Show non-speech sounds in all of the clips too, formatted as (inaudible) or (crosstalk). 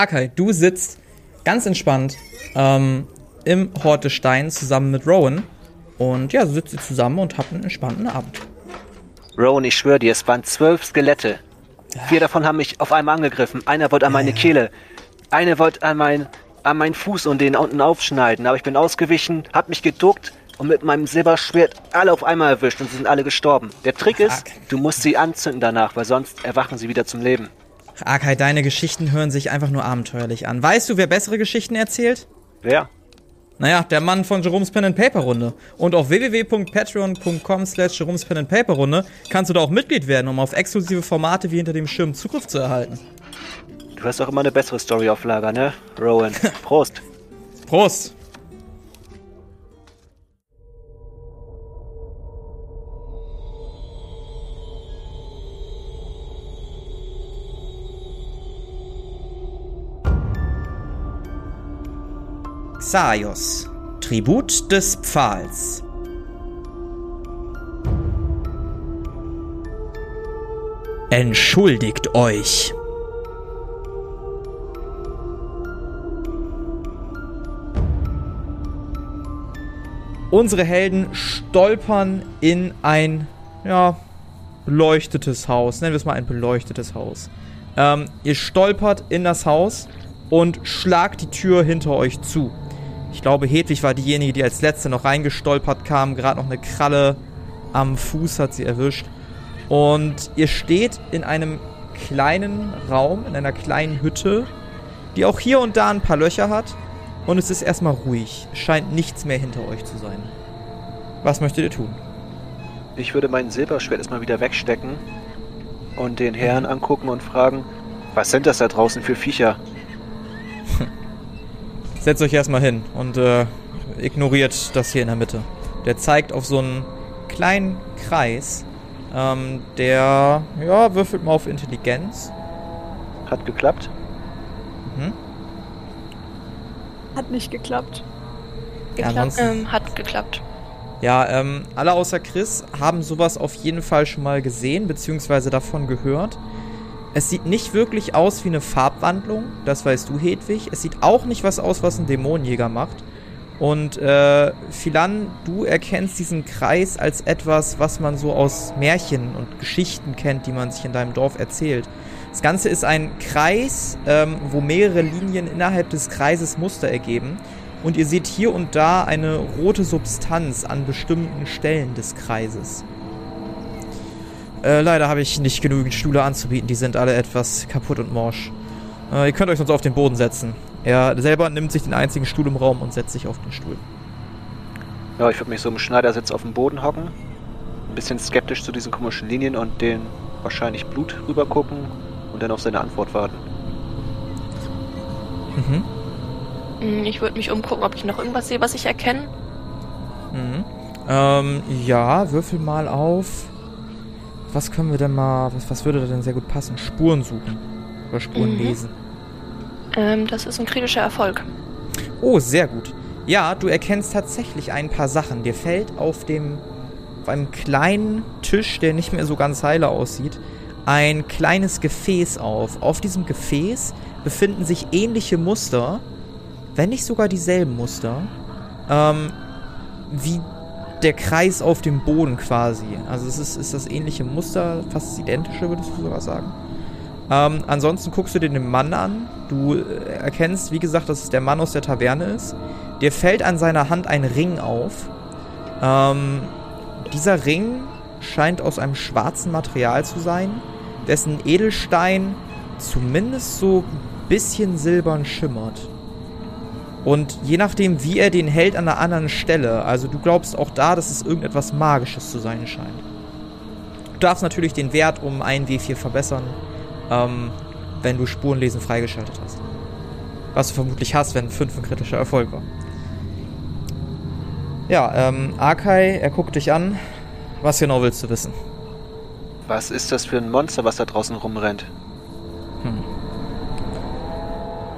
Akai, du sitzt ganz entspannt ähm, im Hort des Steins zusammen mit Rowan. Und ja, so sitzt ihr zusammen und habt einen entspannten Abend. Rowan, ich schwöre dir, es waren zwölf Skelette. Vier davon haben mich auf einmal angegriffen. Einer wollte an meine Kehle. Eine wollte an, mein, an meinen Fuß und den unten aufschneiden. Aber ich bin ausgewichen, hab mich geduckt und mit meinem Silberschwert alle auf einmal erwischt und sie sind alle gestorben. Der Trick ist, du musst sie anzünden danach, weil sonst erwachen sie wieder zum Leben. Akai, deine Geschichten hören sich einfach nur abenteuerlich an. Weißt du, wer bessere Geschichten erzählt? Wer? Naja, der Mann von Jerome's Pen and Paper Runde. Und auf www.patreon.com slash Jerome's Pen and Paper Runde kannst du da auch Mitglied werden, um auf exklusive Formate wie hinter dem Schirm Zugriff zu erhalten. Du hast auch immer eine bessere Story auf Lager, ne? Rowan. (laughs) Prost. Prost! Xaios, Tribut des Pfahls. Entschuldigt euch. Unsere Helden stolpern in ein, ja, beleuchtetes Haus. Nennen wir es mal ein beleuchtetes Haus. Ähm, ihr stolpert in das Haus und schlagt die Tür hinter euch zu. Ich glaube, Hedwig war diejenige, die als letzte noch reingestolpert kam. Gerade noch eine Kralle am Fuß hat sie erwischt. Und ihr steht in einem kleinen Raum, in einer kleinen Hütte, die auch hier und da ein paar Löcher hat. Und es ist erstmal ruhig. Scheint nichts mehr hinter euch zu sein. Was möchtet ihr tun? Ich würde mein Silberschwert erstmal wieder wegstecken und den Herrn angucken und fragen, was sind das da draußen für Viecher? Setzt euch erstmal hin und äh, ignoriert das hier in der Mitte. Der zeigt auf so einen kleinen Kreis. Ähm, der, ja, würfelt mal auf Intelligenz. Hat geklappt? Mhm. Hat nicht geklappt. Ja, ansonsten, Ähm, hat geklappt. ja ähm, alle außer Chris haben sowas auf jeden Fall schon mal gesehen, beziehungsweise davon gehört. Es sieht nicht wirklich aus wie eine Farbwandlung, das weißt du, Hedwig. Es sieht auch nicht was aus, was ein Dämonenjäger macht. Und äh, Philan, du erkennst diesen Kreis als etwas, was man so aus Märchen und Geschichten kennt, die man sich in deinem Dorf erzählt. Das Ganze ist ein Kreis, ähm, wo mehrere Linien innerhalb des Kreises Muster ergeben. Und ihr seht hier und da eine rote Substanz an bestimmten Stellen des Kreises. Äh, leider habe ich nicht genügend Stühle anzubieten, die sind alle etwas kaputt und morsch. Äh, ihr könnt euch sonst auf den Boden setzen. Er selber nimmt sich den einzigen Stuhl im Raum und setzt sich auf den Stuhl. Ja, ich würde mich so im Schneidersitz auf dem Boden hocken. Ein bisschen skeptisch zu diesen komischen Linien und den wahrscheinlich Blut rübergucken und dann auf seine Antwort warten. Mhm. Hm, Ich würde mich umgucken, ob ich noch irgendwas sehe, was ich erkenne. Mhm. Ähm, ja, würfel mal auf. Was können wir denn mal, was, was würde da denn sehr gut passen? Spuren suchen. Oder Spuren Mhm. lesen. Ähm, das ist ein kritischer Erfolg. Oh, sehr gut. Ja, du erkennst tatsächlich ein paar Sachen. Dir fällt auf dem, auf einem kleinen Tisch, der nicht mehr so ganz heile aussieht, ein kleines Gefäß auf. Auf diesem Gefäß befinden sich ähnliche Muster, wenn nicht sogar dieselben Muster, ähm, wie der Kreis auf dem Boden quasi. Also es ist, ist das ähnliche Muster, fast das identische, würdest du sogar sagen. Ähm, ansonsten guckst du dir den Mann an. Du äh, erkennst, wie gesagt, dass es der Mann aus der Taverne ist. Dir fällt an seiner Hand ein Ring auf. Ähm, dieser Ring scheint aus einem schwarzen Material zu sein, dessen Edelstein zumindest so ein bisschen silbern schimmert. Und je nachdem, wie er den hält an einer anderen Stelle, also du glaubst auch da, dass es irgendetwas Magisches zu sein scheint. Du darfst natürlich den Wert um 1 W4 verbessern, ähm, wenn du Spurenlesen freigeschaltet hast. Was du vermutlich hast, wenn 5 ein kritischer Erfolg war. Ja, ähm, Akai, er guckt dich an. Was genau willst du wissen? Was ist das für ein Monster, was da draußen rumrennt?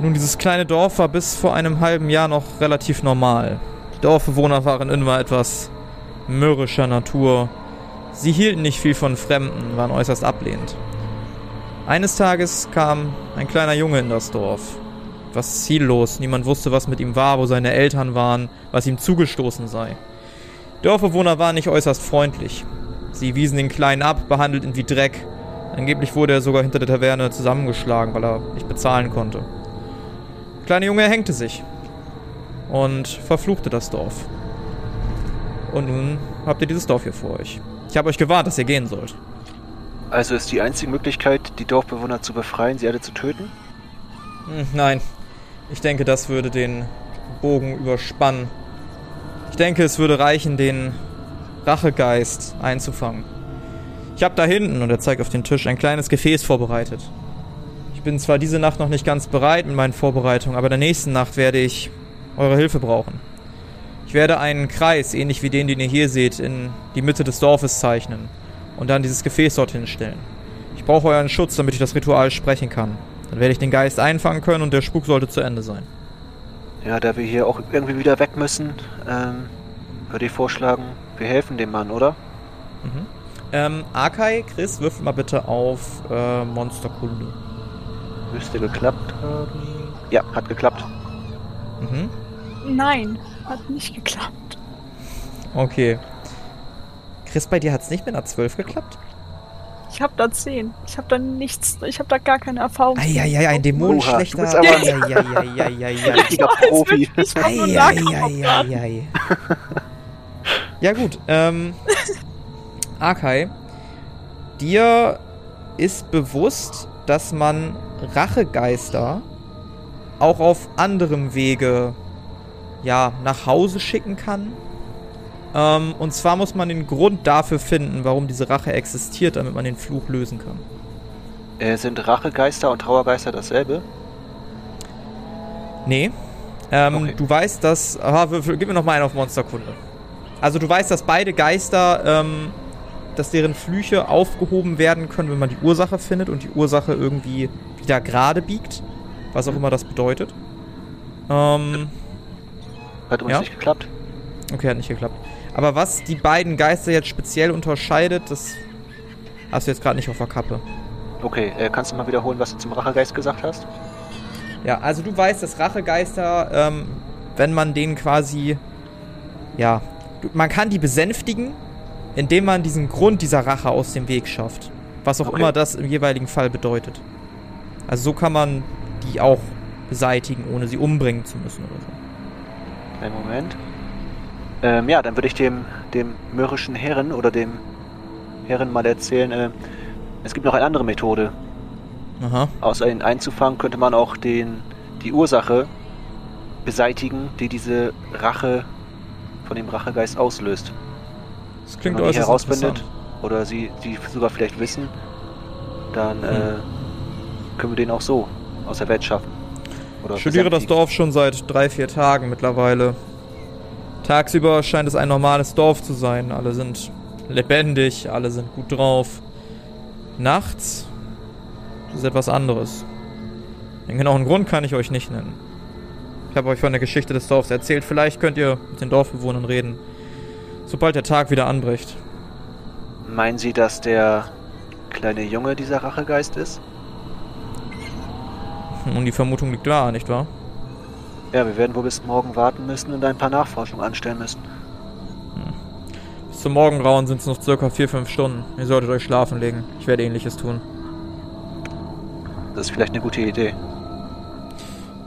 Nun, dieses kleine Dorf war bis vor einem halben Jahr noch relativ normal. Die Dorfbewohner waren immer etwas mürrischer Natur. Sie hielten nicht viel von Fremden, waren äußerst ablehnend. Eines Tages kam ein kleiner Junge in das Dorf. etwas ziellos. Niemand wusste, was mit ihm war, wo seine Eltern waren, was ihm zugestoßen sei. Dorfbewohner waren nicht äußerst freundlich. Sie wiesen den Kleinen ab, behandelten ihn wie Dreck. Angeblich wurde er sogar hinter der Taverne zusammengeschlagen, weil er nicht bezahlen konnte. Der kleine Junge erhängte sich und verfluchte das Dorf. Und nun habt ihr dieses Dorf hier vor euch. Ich habe euch gewarnt, dass ihr gehen sollt. Also ist die einzige Möglichkeit, die Dorfbewohner zu befreien, sie alle zu töten? Hm, nein, ich denke, das würde den Bogen überspannen. Ich denke, es würde reichen, den Rachegeist einzufangen. Ich habe da hinten, und er zeigt auf den Tisch, ein kleines Gefäß vorbereitet. Ich bin zwar diese Nacht noch nicht ganz bereit mit meinen Vorbereitungen, aber in der nächsten Nacht werde ich eure Hilfe brauchen. Ich werde einen Kreis, ähnlich wie den, den ihr hier seht, in die Mitte des Dorfes zeichnen und dann dieses Gefäß dorthin stellen. Ich brauche euren Schutz, damit ich das Ritual sprechen kann. Dann werde ich den Geist einfangen können und der Spuk sollte zu Ende sein. Ja, da wir hier auch irgendwie wieder weg müssen, ähm, würde ich vorschlagen, wir helfen dem Mann, oder? Mhm. Ähm, Akai, Chris, würfel mal bitte auf äh, Monsterkunde. Müsste geklappt haben. Ja, hat geklappt. Mhm. Nein, hat nicht geklappt. Okay. Chris, bei dir hat es nicht mit einer 12 geklappt? Ich hab da 10. Ich hab da nichts, ich hab da gar keine Erfahrung. Eieiei, ein Oha, Dämonenschlechter. du bist aber- Eieieiei. Richtiger Profi. Ich hab nur Nahkampf. Eieieiei. Ja gut, ähm, Akai, dir ist bewusst, dass man Rachegeister auch auf anderem Wege, ja, nach Hause schicken kann. Ähm, und zwar muss man den Grund dafür finden, warum diese Rache existiert, damit man den Fluch lösen kann. Äh, sind Rachegeister und Trauergeister dasselbe? Nee. Ähm, Okay. Du weißt, dass. Aha, gib mir noch mal einen auf Monsterkunde. Also du weißt, dass beide Geister, ähm, dass deren Flüche aufgehoben werden können, wenn man die Ursache findet und die Ursache irgendwie wieder gerade biegt. Was auch immer das bedeutet. Ähm, Hat uns Ja. nicht geklappt? okay, hat nicht geklappt. Aber was die beiden Geister jetzt speziell unterscheidet, das hast du jetzt gerade nicht auf der Kappe. Okay, äh, kannst du mal wiederholen, was du zum Rachegeist gesagt hast? Ja, also du weißt, dass Rachegeister, ähm, wenn man denen quasi, ja, man kann die besänftigen, indem man diesen Grund dieser Rache aus dem Weg schafft. Was auch Okay. immer das im jeweiligen Fall bedeutet. Also so kann man die auch beseitigen, ohne sie umbringen zu müssen oder so. Einen Moment. Ähm, ja, dann würde ich dem, dem mürrischen Herren oder dem Herren mal erzählen, äh, es gibt noch eine andere Methode. Aha. Außer ihn einzufangen, könnte man auch den, die Ursache beseitigen, die diese Rache von dem Rachegeist auslöst. Das Wenn klingt man die herausfindet oder sie die sogar vielleicht wissen, dann Hm. äh, können wir den auch so aus der Welt schaffen. Oder Ich studiere das. Dorf schon seit drei, vier Tagen mittlerweile. Tagsüber scheint es ein normales Dorf zu sein. Alle sind lebendig, alle sind gut drauf. Nachts ist etwas anderes. Den genauen Grund kann ich euch nicht nennen. Ich habe euch von der Geschichte des Dorfs erzählt. Vielleicht könnt ihr mit den Dorfbewohnern reden, sobald der Tag wieder anbricht. Meinen Sie, dass der kleine Junge dieser Rachegeist ist? Und die Vermutung liegt da, nicht wahr? Ja, wir werden wohl bis morgen warten müssen und ein paar Nachforschungen anstellen müssen. Bis zum Morgengrauen sind es noch circa vier, fünf Stunden. Ihr solltet euch schlafen legen. Ich werde ähnliches tun. Das ist vielleicht eine gute Idee.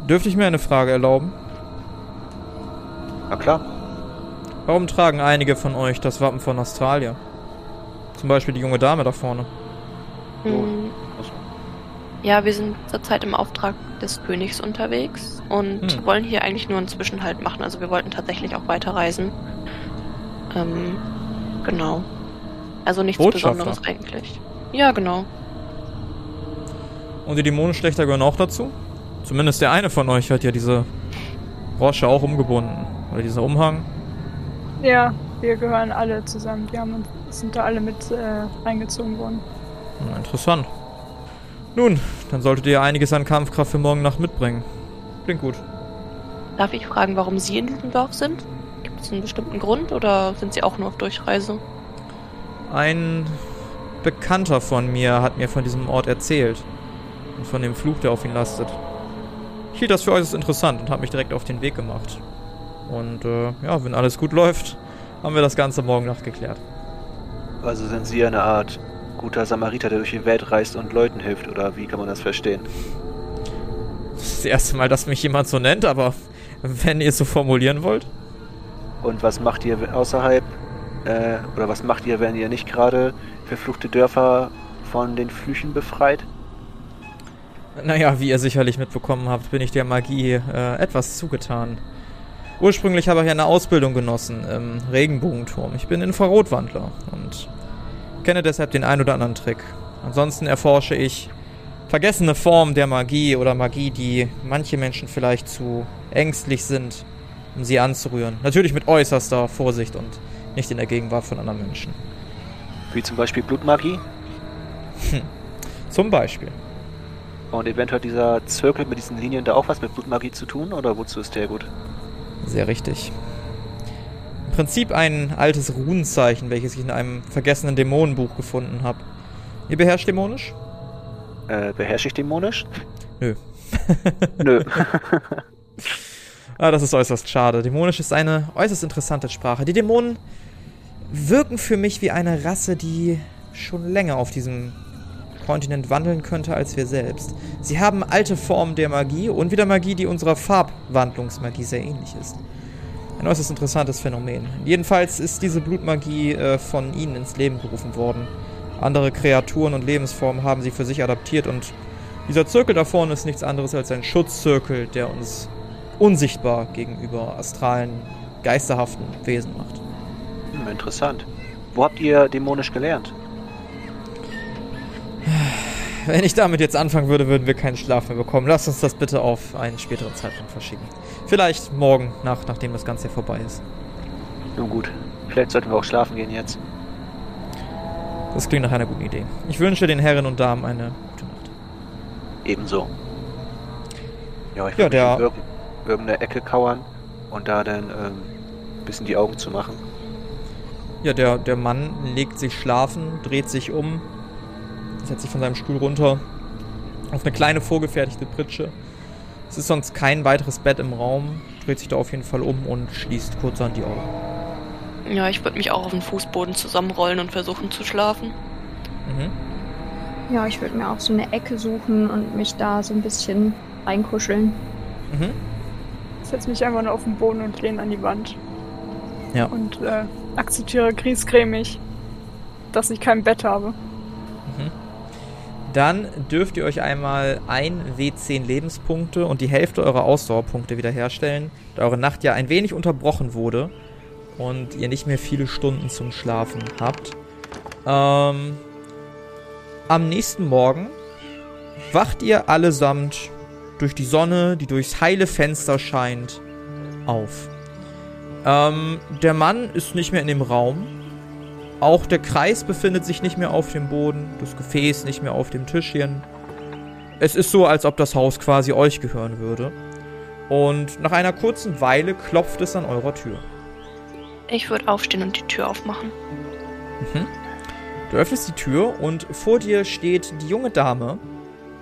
Dürfte ich mir eine Frage erlauben? Na klar. Warum tragen einige von euch das Wappen von Australia? Zum Beispiel die junge Dame da vorne. Hm, Also, Ja, wir sind zurzeit im Auftrag des Königs unterwegs und Hm. wollen hier eigentlich nur einen Zwischenhalt machen. Also wir wollten tatsächlich auch weiterreisen. Ähm, genau. Also nichts. Besonderes eigentlich. Ja, genau. Und die Dämonenschlechter gehören auch dazu? Zumindest der eine von euch hat ja diese Rosche auch umgebunden. Oder dieser Umhang. Ja, wir gehören alle zusammen. Wir haben sind da alle mit äh, reingezogen worden. Interessant. Nun, dann solltet ihr einiges an Kampfkraft für morgen Nacht mitbringen. Klingt gut. Darf ich fragen, warum Sie in diesem Dorf sind? Gibt es einen bestimmten Grund oder sind Sie auch nur auf Durchreise? Ein Bekannter von mir hat mir von diesem Ort erzählt. Und von dem Fluch, der auf ihn lastet. ich hielt das für äußerst interessant und habe mich direkt auf den Weg gemacht. Und äh, ja, wenn alles gut läuft, haben wir das Ganze morgen Nacht geklärt. Also sind Sie eine Art guter Samariter, der durch die Welt reist und Leuten hilft, oder wie kann man das verstehen? Das ist das erste Mal, dass mich jemand so nennt, aber wenn ihr es so formulieren wollt. Und was macht ihr außerhalb, äh, oder was macht ihr, wenn ihr nicht gerade verfluchte Dörfer von den Flüchen befreit? Naja, wie ihr sicherlich mitbekommen habt, bin ich der Magie äh, etwas zugetan. Ursprünglich habe ich eine Ausbildung genossen im Regenbogenturm. Ich bin Infrarotwandler und kenne deshalb den ein oder anderen Trick. Ansonsten erforsche ich vergessene Formen der Magie oder Magie, die manche Menschen vielleicht zu ängstlich sind, um sie anzurühren. Natürlich mit äußerster Vorsicht und nicht in der Gegenwart von anderen Menschen. Wie zum Beispiel Blutmagie? Hm. Zum Beispiel. Und eventuell dieser Zirkel mit diesen Linien da auch was mit Blutmagie zu tun oder wozu ist der gut? Sehr richtig. Prinzip ein altes Runenzeichen, welches ich in einem vergessenen Dämonenbuch gefunden habe. Ihr beherrscht dämonisch? Äh, beherrsche ich dämonisch? Nö. Nö. (laughs) (laughs) ah, das ist äußerst schade. Dämonisch ist eine äußerst interessante Sprache. Die Dämonen wirken für mich wie eine Rasse, die schon länger auf diesem Kontinent wandeln könnte als wir selbst. Sie haben alte Formen der Magie und wieder Magie, die unserer Farbwandlungsmagie sehr ähnlich ist. Ein äußerst interessantes Phänomen. Jedenfalls ist diese Blutmagie äh, von ihnen ins Leben gerufen worden. Andere Kreaturen und Lebensformen haben sie für sich adaptiert und dieser Zirkel da vorne ist nichts anderes als ein Schutzzirkel, der uns unsichtbar gegenüber astralen, geisterhaften Wesen macht. Hm, interessant. Wo habt ihr dämonisch gelernt? Wenn ich damit jetzt anfangen würde, würden wir keinen Schlaf mehr bekommen. Lass uns das bitte auf einen späteren Zeitpunkt verschieben. Vielleicht morgen Nacht, nachdem das Ganze vorbei ist. Nun gut, vielleicht sollten wir auch schlafen gehen jetzt. Das klingt nach einer guten Idee. Ich wünsche den Herren und Damen eine gute Nacht. Ebenso. Ja, ich Ja, würde der- in irgend- irgendeine Ecke kauern und da dann ähm, ein bisschen die Augen zu machen. Ja, der, der Mann legt sich schlafen, dreht sich um, setzt sich von seinem Stuhl runter auf eine kleine vorgefertigte Pritsche. Es ist sonst kein weiteres Bett im Raum, dreht sich da auf jeden Fall um und schließt kurz an die Augen. Ja, ich würde mich auch auf den Fußboden zusammenrollen und versuchen zu schlafen. Mhm. Ja, ich würde mir auch so eine Ecke suchen und mich da so ein bisschen reinkuscheln. Mhm. Ich setze mich einfach nur auf den Boden und lehne an die Wand. Ja. Und äh, akzeptiere griesgrämig, dass ich kein Bett habe. Dann dürft ihr euch einmal ein W10 Lebenspunkte und die Hälfte eurer Ausdauerpunkte wiederherstellen, da eure Nacht ja ein wenig unterbrochen wurde und ihr nicht mehr viele Stunden zum Schlafen habt. Ähm, am nächsten Morgen wacht ihr allesamt durch die Sonne, die durchs heile Fenster scheint, auf. Ähm, der Mann ist nicht mehr in dem Raum, auch der Kreis befindet sich nicht mehr auf dem Boden, das Gefäß nicht mehr auf dem Tischchen. Es ist so, als ob das Haus quasi euch gehören würde. Und nach einer kurzen Weile klopft es an eurer Tür. Ich würde aufstehen und die Tür aufmachen. Mhm. Du öffnest die Tür und vor dir steht die junge Dame,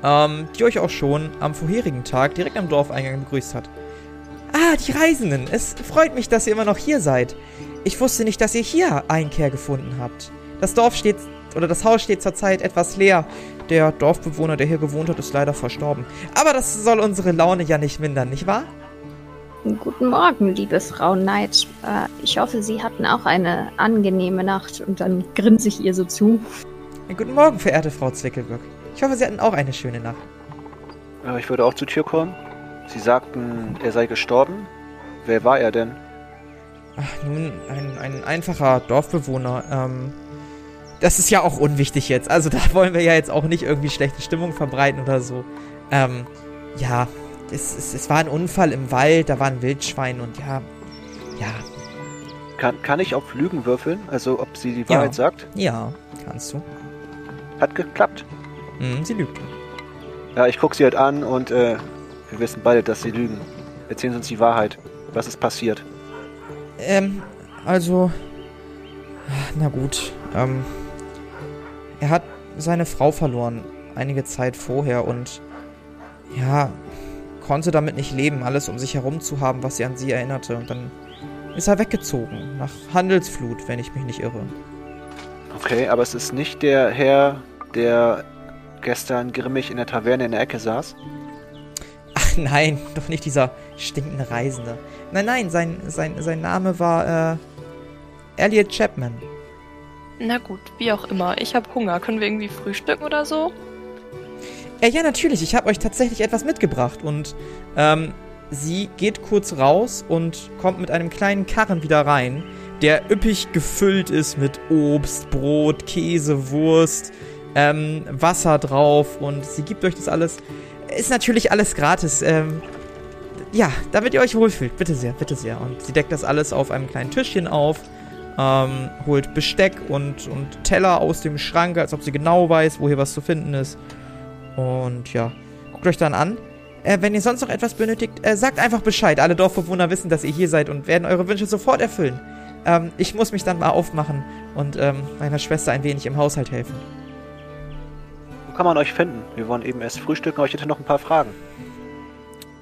ähm, die euch auch schon am vorherigen Tag direkt am Dorfeingang begrüßt hat. Ah, die Reisenden. Es freut mich, dass ihr immer noch hier seid. Ich wusste nicht, dass ihr hier Einkehr gefunden habt. Das Dorf steht, oder das Haus steht zurzeit etwas leer. Der Dorfbewohner, der hier gewohnt hat, ist leider verstorben. Aber das soll unsere Laune ja nicht mindern, nicht wahr? Guten Morgen, liebe Frau Knight. Äh, ich hoffe, Sie hatten auch eine angenehme Nacht und dann grinse ich ihr so zu. Guten Morgen, verehrte Frau Zwickelböck. Ich hoffe, Sie hatten auch eine schöne Nacht. Äh, ich würde auch zur Tür kommen. Sie sagten, er sei gestorben. Wer war er denn? Ach, nun, ein, ein einfacher Dorfbewohner. Ähm, das ist ja auch unwichtig jetzt. Also da wollen wir ja jetzt auch nicht irgendwie schlechte Stimmung verbreiten oder so. Ähm, ja, es, es, es war ein Unfall im Wald, da war ein Wildschwein und ja, ja, Kann, kann ich auf Lügen würfeln? Also ob sie die Ja. Wahrheit sagt? ja, kannst du. Hat geklappt. Hm, sie lügt. Ja, ich gucke sie halt an und äh, wir wissen beide, dass sie lügen. Erzählen Sie uns die Wahrheit. Was ist passiert? Ähm, also, na gut, ähm, er hat seine Frau verloren, einige Zeit vorher und, ja, konnte damit nicht leben, alles um sich herum zu haben, was sie an sie erinnerte. Und dann ist er weggezogen, nach Handelsflut, wenn ich mich nicht irre. Okay, aber es ist nicht der Herr, der gestern grimmig in der Taverne in der Ecke saß. Ach nein, (laughs) doch nicht dieser stinkende Reisende. Nein, nein, sein, sein, sein Name war äh, Elliot Chapman. Na gut, wie auch immer. Ich habe Hunger. Können wir irgendwie frühstücken oder so? Äh, ja, natürlich. Ich habe euch tatsächlich etwas mitgebracht. Und ähm, sie geht kurz raus und kommt mit einem kleinen Karren wieder rein, der üppig gefüllt ist mit Obst, Brot, Käse, Wurst, ähm, Wasser drauf. Und sie gibt euch das alles. Ist natürlich alles gratis. Ähm, ja, damit ihr euch wohlfühlt. Bitte sehr, bitte sehr. Und sie deckt das alles auf einem kleinen Tischchen auf. Ähm, holt Besteck und, und Teller aus dem Schrank, als ob sie genau weiß, wo hier was zu finden ist. Und ja, guckt euch dann an. Äh, wenn ihr sonst noch etwas benötigt, äh, sagt einfach Bescheid. Alle Dorfbewohner wissen, dass ihr hier seid und werden eure Wünsche sofort erfüllen. Ähm, ich muss mich dann mal aufmachen und ähm, meiner Schwester ein wenig im Haushalt helfen. Wo kann man euch finden? Wir wollen eben erst frühstücken, aber ich hätte noch ein paar Fragen.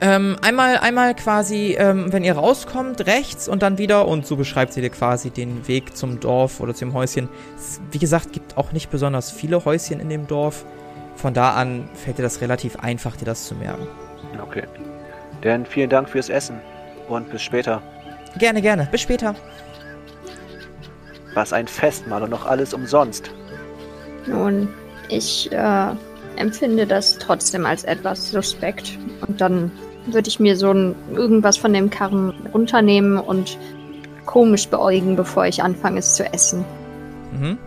Ähm, einmal, einmal quasi, ähm, wenn ihr rauskommt, rechts und dann wieder und so beschreibt sie dir quasi den Weg zum Dorf oder zum Häuschen. Es, wie gesagt, gibt auch nicht besonders viele Häuschen in dem Dorf. Von da an fällt dir das relativ einfach, dir das zu merken. Okay. Denn vielen Dank fürs Essen und bis später. Gerne, gerne. Bis später. Was ein Festmahl und noch alles umsonst. Nun, ich äh, empfinde das trotzdem als etwas suspekt. Und dann würde ich mir so ein, irgendwas von dem Karren runternehmen und komisch beäugen, bevor ich anfange es zu essen. Mhm.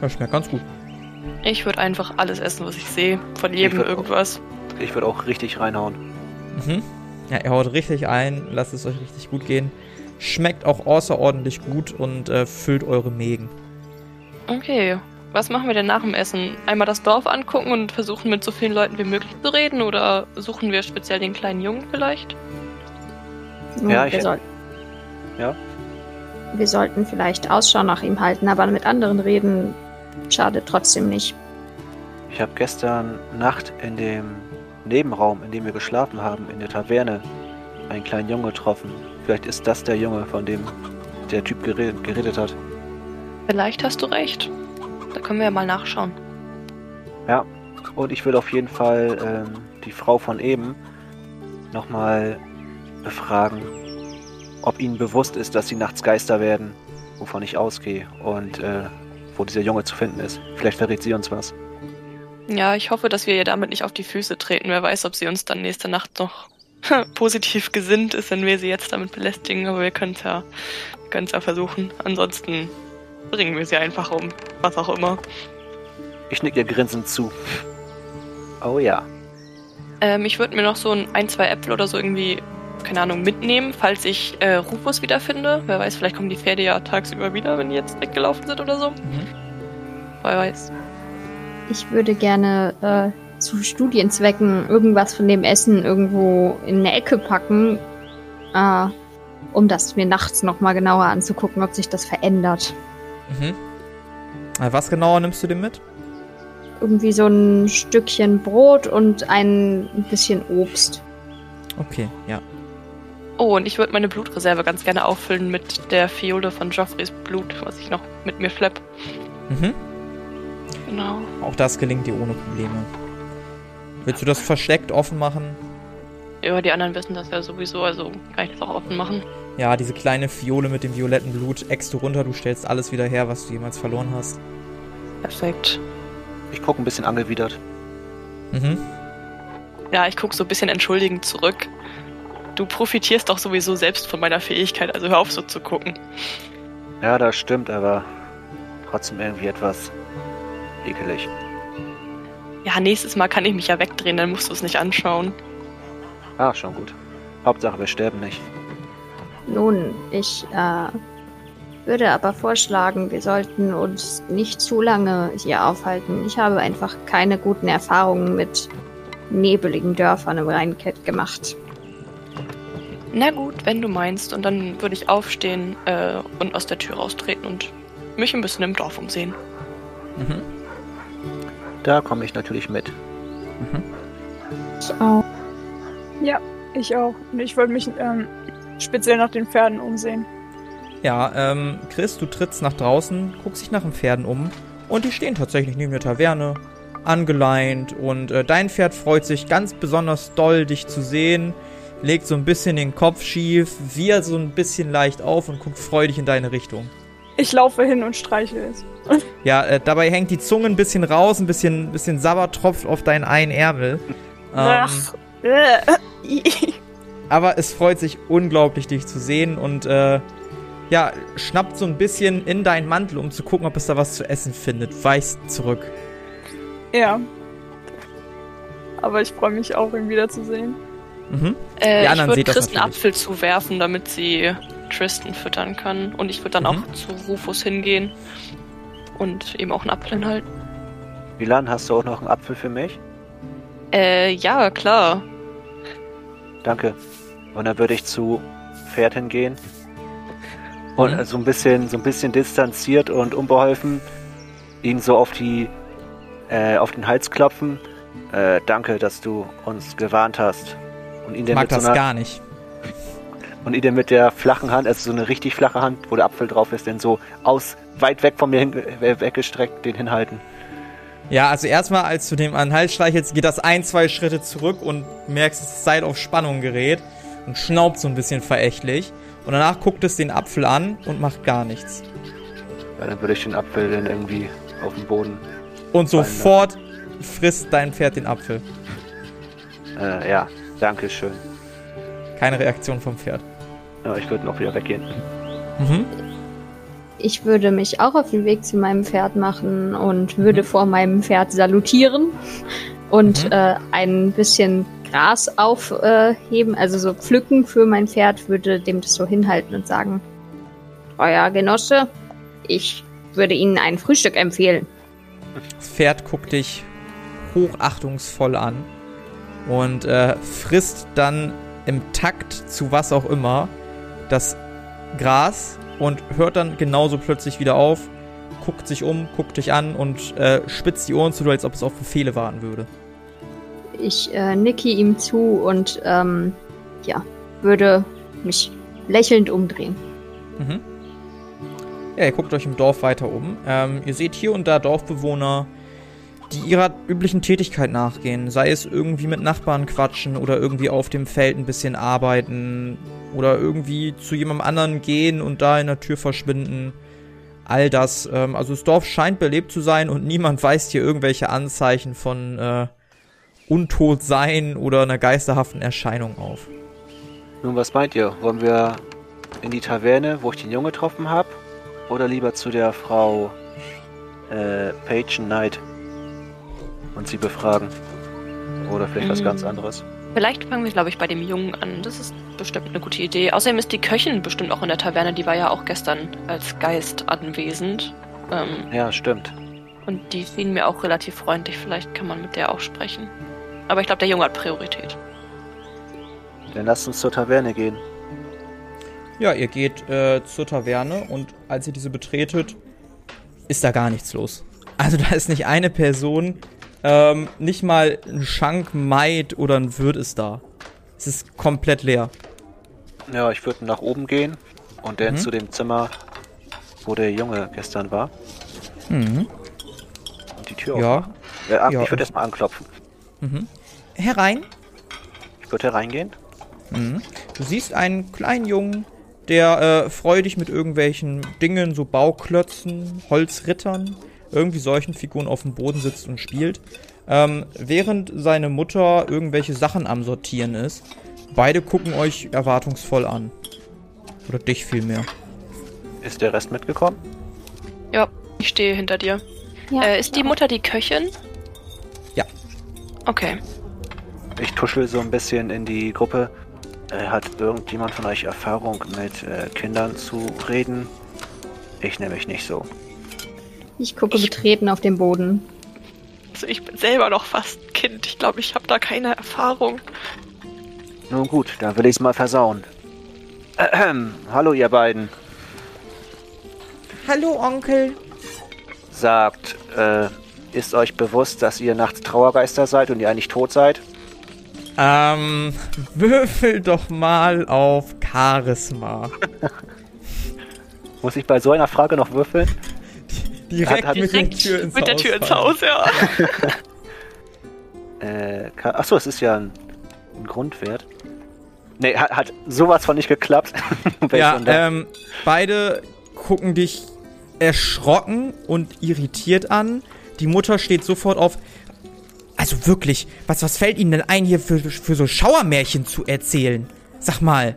Das schmeckt ganz gut. Ich würde einfach alles essen, was ich sehe. Von jedem würd auch- irgendwas. Ich würde auch richtig reinhauen. Mhm. Ja, ihr haut richtig ein, lasst es euch richtig gut gehen. Schmeckt auch außerordentlich gut und äh, füllt eure Mägen. Okay. Was machen wir denn nach dem Essen? Einmal das Dorf angucken und versuchen mit so vielen Leuten wie möglich zu reden oder suchen wir speziell den kleinen Jungen vielleicht? Nun, Ja, ich- wir, soll Ja? wir sollten vielleicht Ausschau nach ihm halten, aber mit anderen reden schadet trotzdem nicht. Ich habe gestern Nacht in dem Nebenraum, in dem wir geschlafen haben, in der Taverne, einen kleinen Jungen getroffen. Vielleicht ist das der Junge, von dem der Typ geredet, geredet hat. Vielleicht hast du recht. Da können wir ja mal nachschauen. Ja, und ich will auf jeden Fall ähm, die Frau von eben nochmal befragen, ob ihnen bewusst ist, dass sie nachts Geister werden, wovon ich ausgehe, und äh, wo dieser Junge zu finden ist. Vielleicht verrät sie uns was. Ja, ich hoffe, dass wir ihr damit nicht auf die Füße treten. Wer weiß, ob sie uns dann nächste Nacht noch (laughs) positiv gesinnt ist, wenn wir sie jetzt damit belästigen. Aber wir können es ja, können's ja versuchen. Ansonsten bringen wir sie einfach um. Was auch immer. Ich nick ihr grinsend zu. Oh ja. Ähm, ich würde mir noch so ein, ein, zwei Äpfel oder so irgendwie, keine Ahnung, mitnehmen, falls ich äh, Rufus wiederfinde. Wer weiß, vielleicht kommen die Pferde ja tagsüber wieder, wenn die jetzt weggelaufen sind oder so. Mhm. Wer weiß. Ich würde gerne äh, zu Studienzwecken irgendwas von dem Essen irgendwo in eine Ecke packen, äh, um das mir nachts nochmal genauer anzugucken, ob sich das verändert. Mhm. Äh, Was genauer nimmst du denn mit? Irgendwie so ein Stückchen Brot und ein bisschen Obst. Okay, ja. Oh, und ich würde meine Blutreserve ganz gerne auffüllen mit der Fiole von Joffreys Blut, was ich noch mit mir schlepp. Mhm. Genau. Auch das gelingt dir ohne Probleme. Willst du das versteckt offen machen? Ja, die anderen wissen das ja sowieso, also kann ich das auch offen machen. Ja, diese kleine Fiole mit dem violetten Blut eckst du runter, du stellst alles wieder her, was du jemals verloren hast. Perfekt. Ich gucke ein bisschen angewidert. Mhm. Ja, ich gucke so ein bisschen entschuldigend zurück. Du profitierst doch sowieso selbst von meiner Fähigkeit, also hör auf so zu gucken. Ja, das stimmt, aber trotzdem irgendwie etwas ekelig. Ja, nächstes Mal kann ich mich ja wegdrehen, dann musst du es nicht anschauen. Ah, schon gut. Hauptsache, wir sterben nicht. Nun, ich äh, würde aber vorschlagen, wir sollten uns nicht zu lange hier aufhalten. Ich habe einfach keine guten Erfahrungen mit nebeligen Dörfern im Rheinkett gemacht. Na gut, wenn du meinst. Und dann würde ich aufstehen äh, und aus der Tür raustreten und mich ein bisschen im Dorf umsehen. Mhm. Da komme ich natürlich mit. Mhm. Ich auch. Ja, ich auch. Und ich wollte mich ähm, speziell nach den Pferden umsehen. Ja, ähm, Chris, du trittst nach draußen, guckst dich nach den Pferden um und die stehen tatsächlich neben der Taverne, angeleint und äh, dein Pferd freut sich ganz besonders doll, dich zu sehen, legt so ein bisschen den Kopf schief, wir so ein bisschen leicht auf und guckt freudig in deine Richtung. Ich laufe hin und streiche es. (laughs) Ja, äh, dabei hängt die Zunge ein bisschen raus, ein bisschen, bisschen Sabber tropft auf deinen einen Ärmel. Ähm, (laughs) Ach. Aber es freut sich unglaublich, dich zu sehen und äh, ja, schnappt so ein bisschen in deinen Mantel, um zu gucken, ob es da was zu essen findet. Weißt zurück. Ja. Aber ich freue mich auch, ihn wiederzusehen. Mhm. Äh, Die ich anderen würde seht das Tristan. Apfel zuwerfen, damit sie Tristan füttern kann. Und ich würde dann Mhm. auch zu Rufus hingehen und ihm auch einen Apfel hinhalten. Milan, hast du auch noch einen Apfel für mich? Äh, ja, klar. Danke. Und dann würde ich zu Pferd hingehen und Mhm. so ein bisschen, so ein bisschen distanziert und unbeholfen ihn so auf die, äh, auf den Hals klopfen. Äh, danke, dass du uns gewarnt hast. Und ihn Ich dann mag mit so das einer, gar nicht. und ihn dann mit der flachen Hand, also so eine richtig flache Hand, wo der Apfel drauf ist, dann so aus weit weg von mir hin, weggestreckt den hinhalten. Ja, also erstmal, als du dem an den Hals streichelst, geht das ein, zwei Schritte zurück und merkst, dass das Seil auf Spannung gerät und schnaubt so ein bisschen verächtlich. Und danach guckt es den Apfel an und macht gar nichts. Ja, dann würde ich den Apfel dann irgendwie auf den Boden. Und Fallen sofort frisst dein Pferd den Apfel. Äh, ja, danke schön. Keine Reaktion vom Pferd. Ja, ich würde noch wieder weggehen. Mhm. Ich würde mich auch auf den Weg zu meinem Pferd machen und würde vor meinem Pferd salutieren und Mhm. äh, ein bisschen Gras aufheben, also so pflücken für mein Pferd, würde dem das so hinhalten und sagen, euer Genosse, ich würde Ihnen ein Frühstück empfehlen. Das Pferd guckt dich hochachtungsvoll an und äh, frisst dann im Takt zu was auch immer das Gras und hört dann genauso plötzlich wieder auf, guckt sich um, guckt dich an und äh, spitzt die Ohren zu, als ob es auf Befehle warten würde. Ich äh, nicke ihm zu und ähm, ja, würde mich lächelnd umdrehen. Mhm. Ja, ihr guckt euch im Dorf weiter um. Ähm, ihr seht hier und da Dorfbewohner, die ihrer üblichen Tätigkeit nachgehen. Sei es irgendwie mit Nachbarn quatschen oder irgendwie auf dem Feld ein bisschen arbeiten oder irgendwie zu jemandem anderen gehen und da in der Tür verschwinden. All das. Ähm, also das Dorf scheint belebt zu sein und niemand weist hier irgendwelche Anzeichen von äh, Untotsein oder einer geisterhaften Erscheinung auf. Nun, was meint ihr? Wollen wir in die Taverne, wo ich den Jungen getroffen habe? Oder lieber zu der Frau äh, Page Knight und sie befragen? Oder vielleicht was Mm. ganz anderes? Vielleicht fangen wir, glaube ich, bei dem Jungen an. Das ist bestimmt eine gute Idee. Außerdem ist die Köchin bestimmt auch in der Taverne. Die war ja auch gestern als Geist anwesend. Ähm, Ja, stimmt. und die schien mir auch relativ freundlich. Vielleicht kann man mit der auch sprechen. Aber ich glaube, der Junge hat Priorität. Dann lasst uns zur Taverne gehen. Ja, ihr geht äh, zur Taverne und als ihr diese betretet, ist da gar nichts los. Also da ist nicht eine Person, ähm, nicht mal ein Schank, Maid oder ein Wirt ist da. Es ist komplett leer. Ja, ich würde nach oben gehen und dann Mhm. zu dem Zimmer, wo der Junge gestern war Mhm. und die Tür Ja. aufmachen. Äh, ab, Ja. Ich würde erstmal anklopfen. Mhm. Herein. Ich würde hereingehen. Mhm. Du siehst einen kleinen Jungen, der äh, freudig mit irgendwelchen Dingen, so Bauklötzen, Holzrittern, irgendwie solchen Figuren auf dem Boden sitzt und spielt. Ähm, während seine Mutter irgendwelche Sachen am Sortieren ist. Beide gucken euch erwartungsvoll an. Oder dich vielmehr. Ist der Rest mitgekommen? Ja, ich stehe hinter dir. Ja, äh, ist die Mutter die Köchin? Ja. Okay. Ich tuschel so ein bisschen in die Gruppe. Äh, hat irgendjemand von euch Erfahrung mit äh, Kindern zu reden? Ich nämlich nicht so. Ich gucke betreten auf den Boden. Also ich bin selber noch fast ein Kind. Ich glaube, ich habe da keine Erfahrung. Nun gut, dann will ich's mal versauen. Ahem. Hallo ihr beiden. Hallo, Onkel. Sagt, äh, ist euch bewusst, dass ihr nachts Trauergeister seid und ihr eigentlich tot seid? Ähm, würfel doch mal auf Charisma. Muss ich bei so einer Frage noch würfeln? Direkt Hat- hat- mit, der Direkt Tür ins mit der Haus Tür ins. Haus, ja. (laughs) Äh, achso, es ist ja ein, ein Grundwert. Nee, hat, hat sowas von nicht geklappt. (laughs) Ja, ähm, beide gucken dich erschrocken und irritiert an. Die Mutter steht sofort auf. Also wirklich, was, was fällt Ihnen denn ein, hier für, für so Schauermärchen zu erzählen? Sag mal.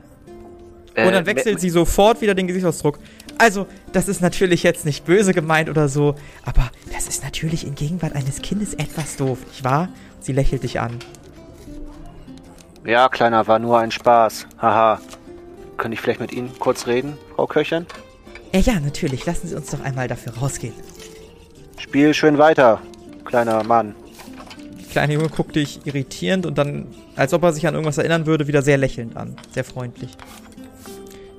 Äh, Und dann wechselt sie sofort wieder den Gesichtsausdruck. Also, das ist natürlich jetzt nicht böse gemeint oder so, aber das ist natürlich in Gegenwart eines Kindes etwas doof, nicht wahr? Sie lächelt dich an. Ja, Kleiner, war nur ein Spaß. Haha. Könnte ich vielleicht mit Ihnen kurz reden, Frau Köchin? Ja, ja, natürlich. Lassen Sie uns doch einmal dafür rausgehen. Spiel schön weiter, kleiner Mann. Kleine Junge guckt dich irritierend und dann, als ob er sich an irgendwas erinnern würde, wieder sehr lächelnd an. Sehr freundlich.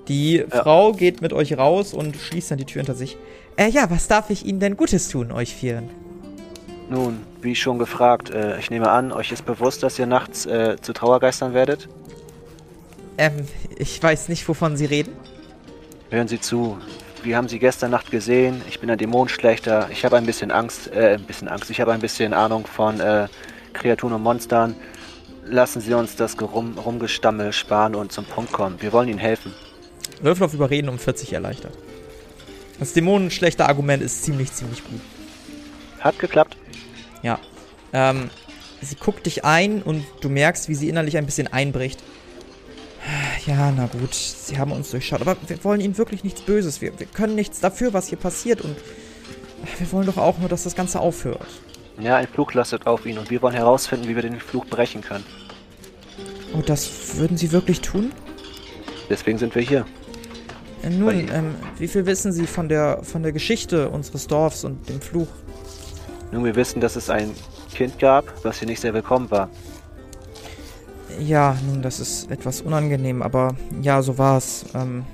Die Frau geht mit euch raus und schließt dann die Tür hinter sich. Äh, ja, was darf ich Ihnen denn Gutes tun, euch Vieren? Nun, wie schon gefragt, äh, ich nehme an, euch ist bewusst, dass ihr nachts äh, zu Trauergeistern werdet? Ähm, ich weiß nicht, wovon Sie reden. Hören Sie zu. Wir haben Sie gestern Nacht gesehen. Ich bin ein Dämonenschlechter. Ich habe ein bisschen Angst, äh, ein bisschen Angst. Ich habe ein bisschen Ahnung von äh, Kreaturen und Monstern. Lassen Sie uns das Gerum Rumgestammel sparen und zum Punkt kommen. Wir wollen Ihnen helfen. Würfel auf Überreden um 40 erleichtert. Das dämonenschlechte Argument ist ziemlich, ziemlich gut. Hat geklappt. Ja. Ähm, sie guckt dich ein und du merkst, wie sie innerlich ein bisschen einbricht. Ja, na gut, sie haben uns durchschaut. Aber wir wollen ihnen wirklich nichts Böses. Wir, wir können nichts dafür, was hier passiert. Und wir wollen doch auch nur, dass das Ganze aufhört. Ja, ein Fluch lastet auf ihn und wir wollen herausfinden, wie wir den Fluch brechen können. Und das würden sie wirklich tun? Deswegen sind wir hier. Äh, nun, ähm, wie viel wissen sie von der, von der Geschichte unseres Dorfs und dem Fluch? Nun, wir wissen, dass es ein Kind gab, was hier nicht sehr willkommen war. Ja, nun, das ist etwas unangenehm, aber ja, so war's. Ähm,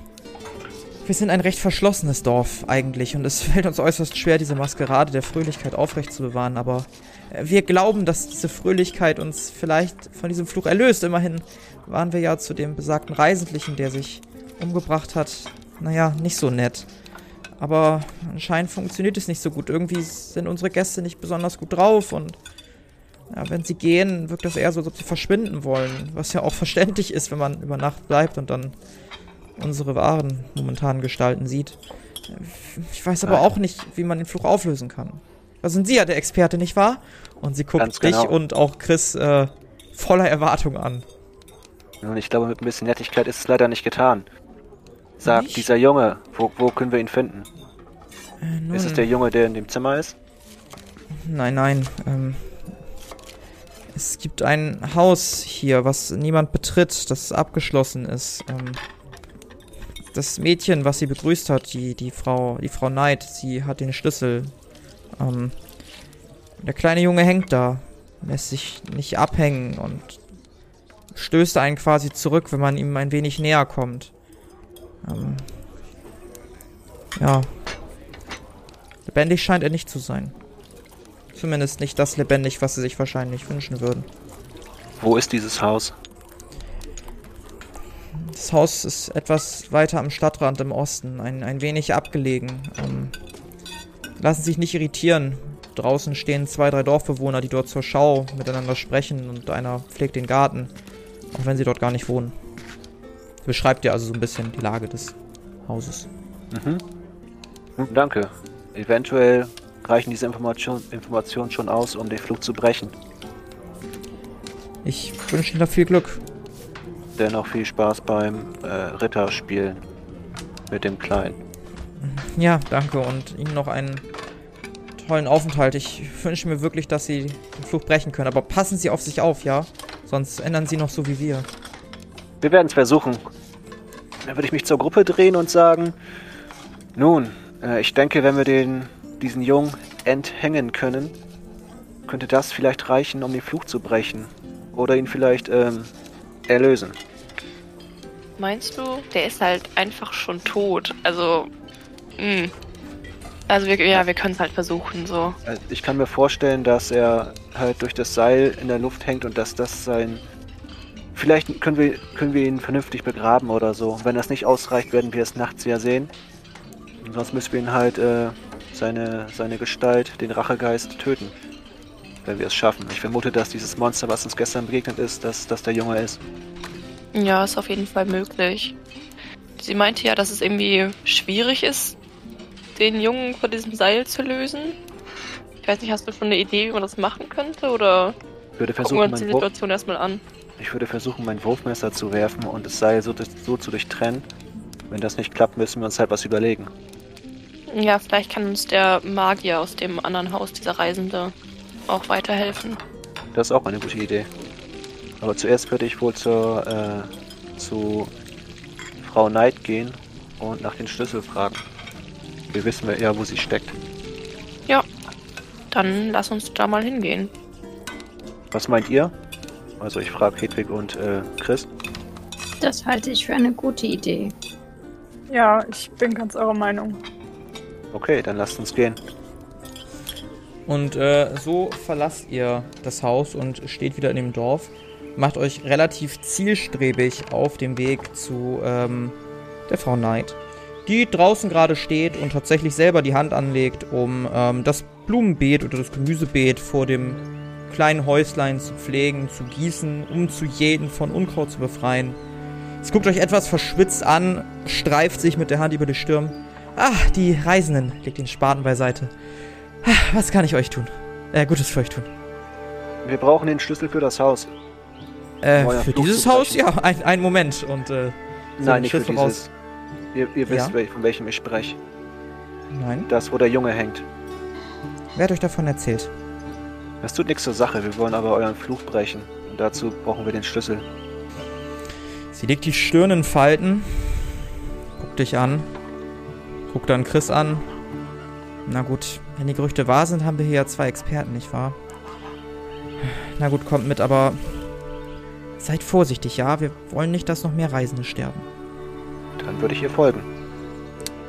wir sind ein recht verschlossenes Dorf eigentlich und es (laughs) fällt uns äußerst schwer, diese Maskerade der Fröhlichkeit aufrecht zu bewahren, aber äh, wir glauben, dass diese Fröhlichkeit uns vielleicht von diesem Fluch erlöst. Immerhin waren wir ja zu dem besagten Reisendlichen, der sich umgebracht hat, naja, nicht so nett. Aber anscheinend funktioniert es nicht so gut. Irgendwie sind unsere Gäste nicht besonders gut drauf und ja, wenn sie gehen, wirkt das eher so, als ob sie verschwinden wollen. Was ja auch verständlich ist, wenn man über Nacht bleibt und dann unsere wahren momentanen Gestalten sieht. Ich weiß aber auch nicht, wie man den Fluch auflösen kann. Da sind Sie ja der Experte, nicht wahr? Und sie guckt genau. dich und auch Chris äh, voller Erwartung an. Nun, ich glaube, mit ein bisschen Nettigkeit ist es leider nicht getan. Sagt Nicht? dieser Junge, wo, wo können wir ihn finden? Äh, Ist es der Junge, der in dem Zimmer ist? Nein, nein. Ähm, es gibt ein Haus hier, was niemand betritt, das abgeschlossen ist. Ähm, das Mädchen, was sie begrüßt hat, die, die Frau, die Frau Knight, sie hat den Schlüssel. Ähm, der kleine Junge hängt da, lässt sich nicht abhängen und stößt einen quasi zurück, wenn man ihm ein wenig näher kommt. Ähm, ja. Lebendig scheint er nicht zu sein. Zumindest nicht das lebendig, was sie sich wahrscheinlich wünschen würden. Wo ist dieses Haus? Das Haus ist etwas weiter am Stadtrand im Osten, ein, ein wenig abgelegen. Ähm, lassen sich nicht irritieren. Draußen stehen zwei, drei Dorfbewohner, die dort zur Schau miteinander sprechen und einer pflegt den Garten, auch wenn sie dort gar nicht wohnen. Beschreibt dir also so ein bisschen die Lage des Hauses. Mhm. Hm, Danke. Eventuell reichen diese Information, Informationen schon aus, um den Flug zu brechen. Ich wünsche Ihnen da viel Glück. Dennoch viel Spaß beim äh, Ritterspielen mit dem Kleinen. Ja, danke und Ihnen noch einen tollen Aufenthalt. Ich wünsche mir wirklich, dass Sie den Fluch brechen können. Aber passen Sie auf sich auf, ja? Sonst ändern Sie noch so wie wir. Wir werden es versuchen. Dann würde ich mich zur Gruppe drehen und sagen, nun, äh, ich denke, wenn wir den, diesen Jungen enthängen können, könnte das vielleicht reichen, um den Fluch zu brechen. Oder ihn vielleicht ähm, erlösen. Meinst du, der ist halt einfach schon tot? Also, mh. Also wir, ja, wir können es halt versuchen, so. Also ich kann mir vorstellen, dass er halt durch das Seil in der Luft hängt und dass das sein Vielleicht können wir, können wir ihn vernünftig begraben oder so. Und wenn das nicht ausreicht, werden wir es nachts ja sehen. Und sonst müssen wir ihn halt äh, seine, seine Gestalt, den Rachegeist, töten. Wenn wir es schaffen. Ich vermute, dass dieses Monster, was uns gestern begegnet ist, dass das der Junge ist. Ja, ist auf jeden Fall möglich. Sie meinte ja, dass es irgendwie schwierig ist, den Jungen von diesem Seil zu lösen. Ich weiß nicht, hast du schon eine Idee, wie man das machen könnte? Oder Ich würde gucken wir versuchen, uns die Situation erstmal an? ich würde versuchen, mein Wurfmesser zu werfen und das Seil so, so zu durchtrennen. Wenn das nicht klappt, müssen wir uns halt was überlegen. Ja, vielleicht kann uns der Magier aus dem anderen Haus, dieser Reisende, auch weiterhelfen. Das ist auch eine gute Idee. Aber zuerst würde ich wohl zur, äh, zu Frau Knight gehen und nach den Schlüssel fragen. Wir wissen ja, wo sie steckt. Dann lass uns da mal hingehen. Was meint ihr? Also ich frage Hedwig und äh, Chris. Das halte ich für eine gute Idee. Ja, ich bin ganz eurer Meinung. Okay, dann lasst uns gehen. Und äh, so verlasst ihr das Haus und steht wieder in dem Dorf. Macht euch relativ zielstrebig auf dem Weg zu ähm, der Frau Knight, die draußen gerade steht und tatsächlich selber die Hand anlegt, um ähm, das Blumenbeet oder das Gemüsebeet vor dem kleinen Häuslein zu pflegen, zu gießen, um zu jeden von Unkraut zu befreien. Sie guckt euch etwas verschwitzt an, streift sich mit der Hand über die Stirn. Ah, die Reisenden, legt den Spaten beiseite. Ah, Was kann ich euch tun? Äh, Gutes für euch tun. Wir brauchen den Schlüssel für das Haus. Äh, für Fluch dieses Haus? Ja, ein, ein Moment. Und, äh, so Nein, nicht für Schlüssel dieses. Ihr, ihr wisst, Ja? von welchem ich spreche. Nein. Das, wo der Junge hängt. Wer hat euch davon erzählt? Das tut nichts zur Sache. Wir wollen aber euren Fluch brechen. Und dazu brauchen wir den Schlüssel. Sie legt die Stirn in Falten, guckt dich an, guckt dann Chris an. Na gut, wenn die Gerüchte wahr sind, haben wir hier ja zwei Experten, nicht wahr? Na gut, kommt mit, aber seid vorsichtig, ja? Wir wollen nicht, dass noch mehr Reisende sterben. Dann würde ich ihr folgen.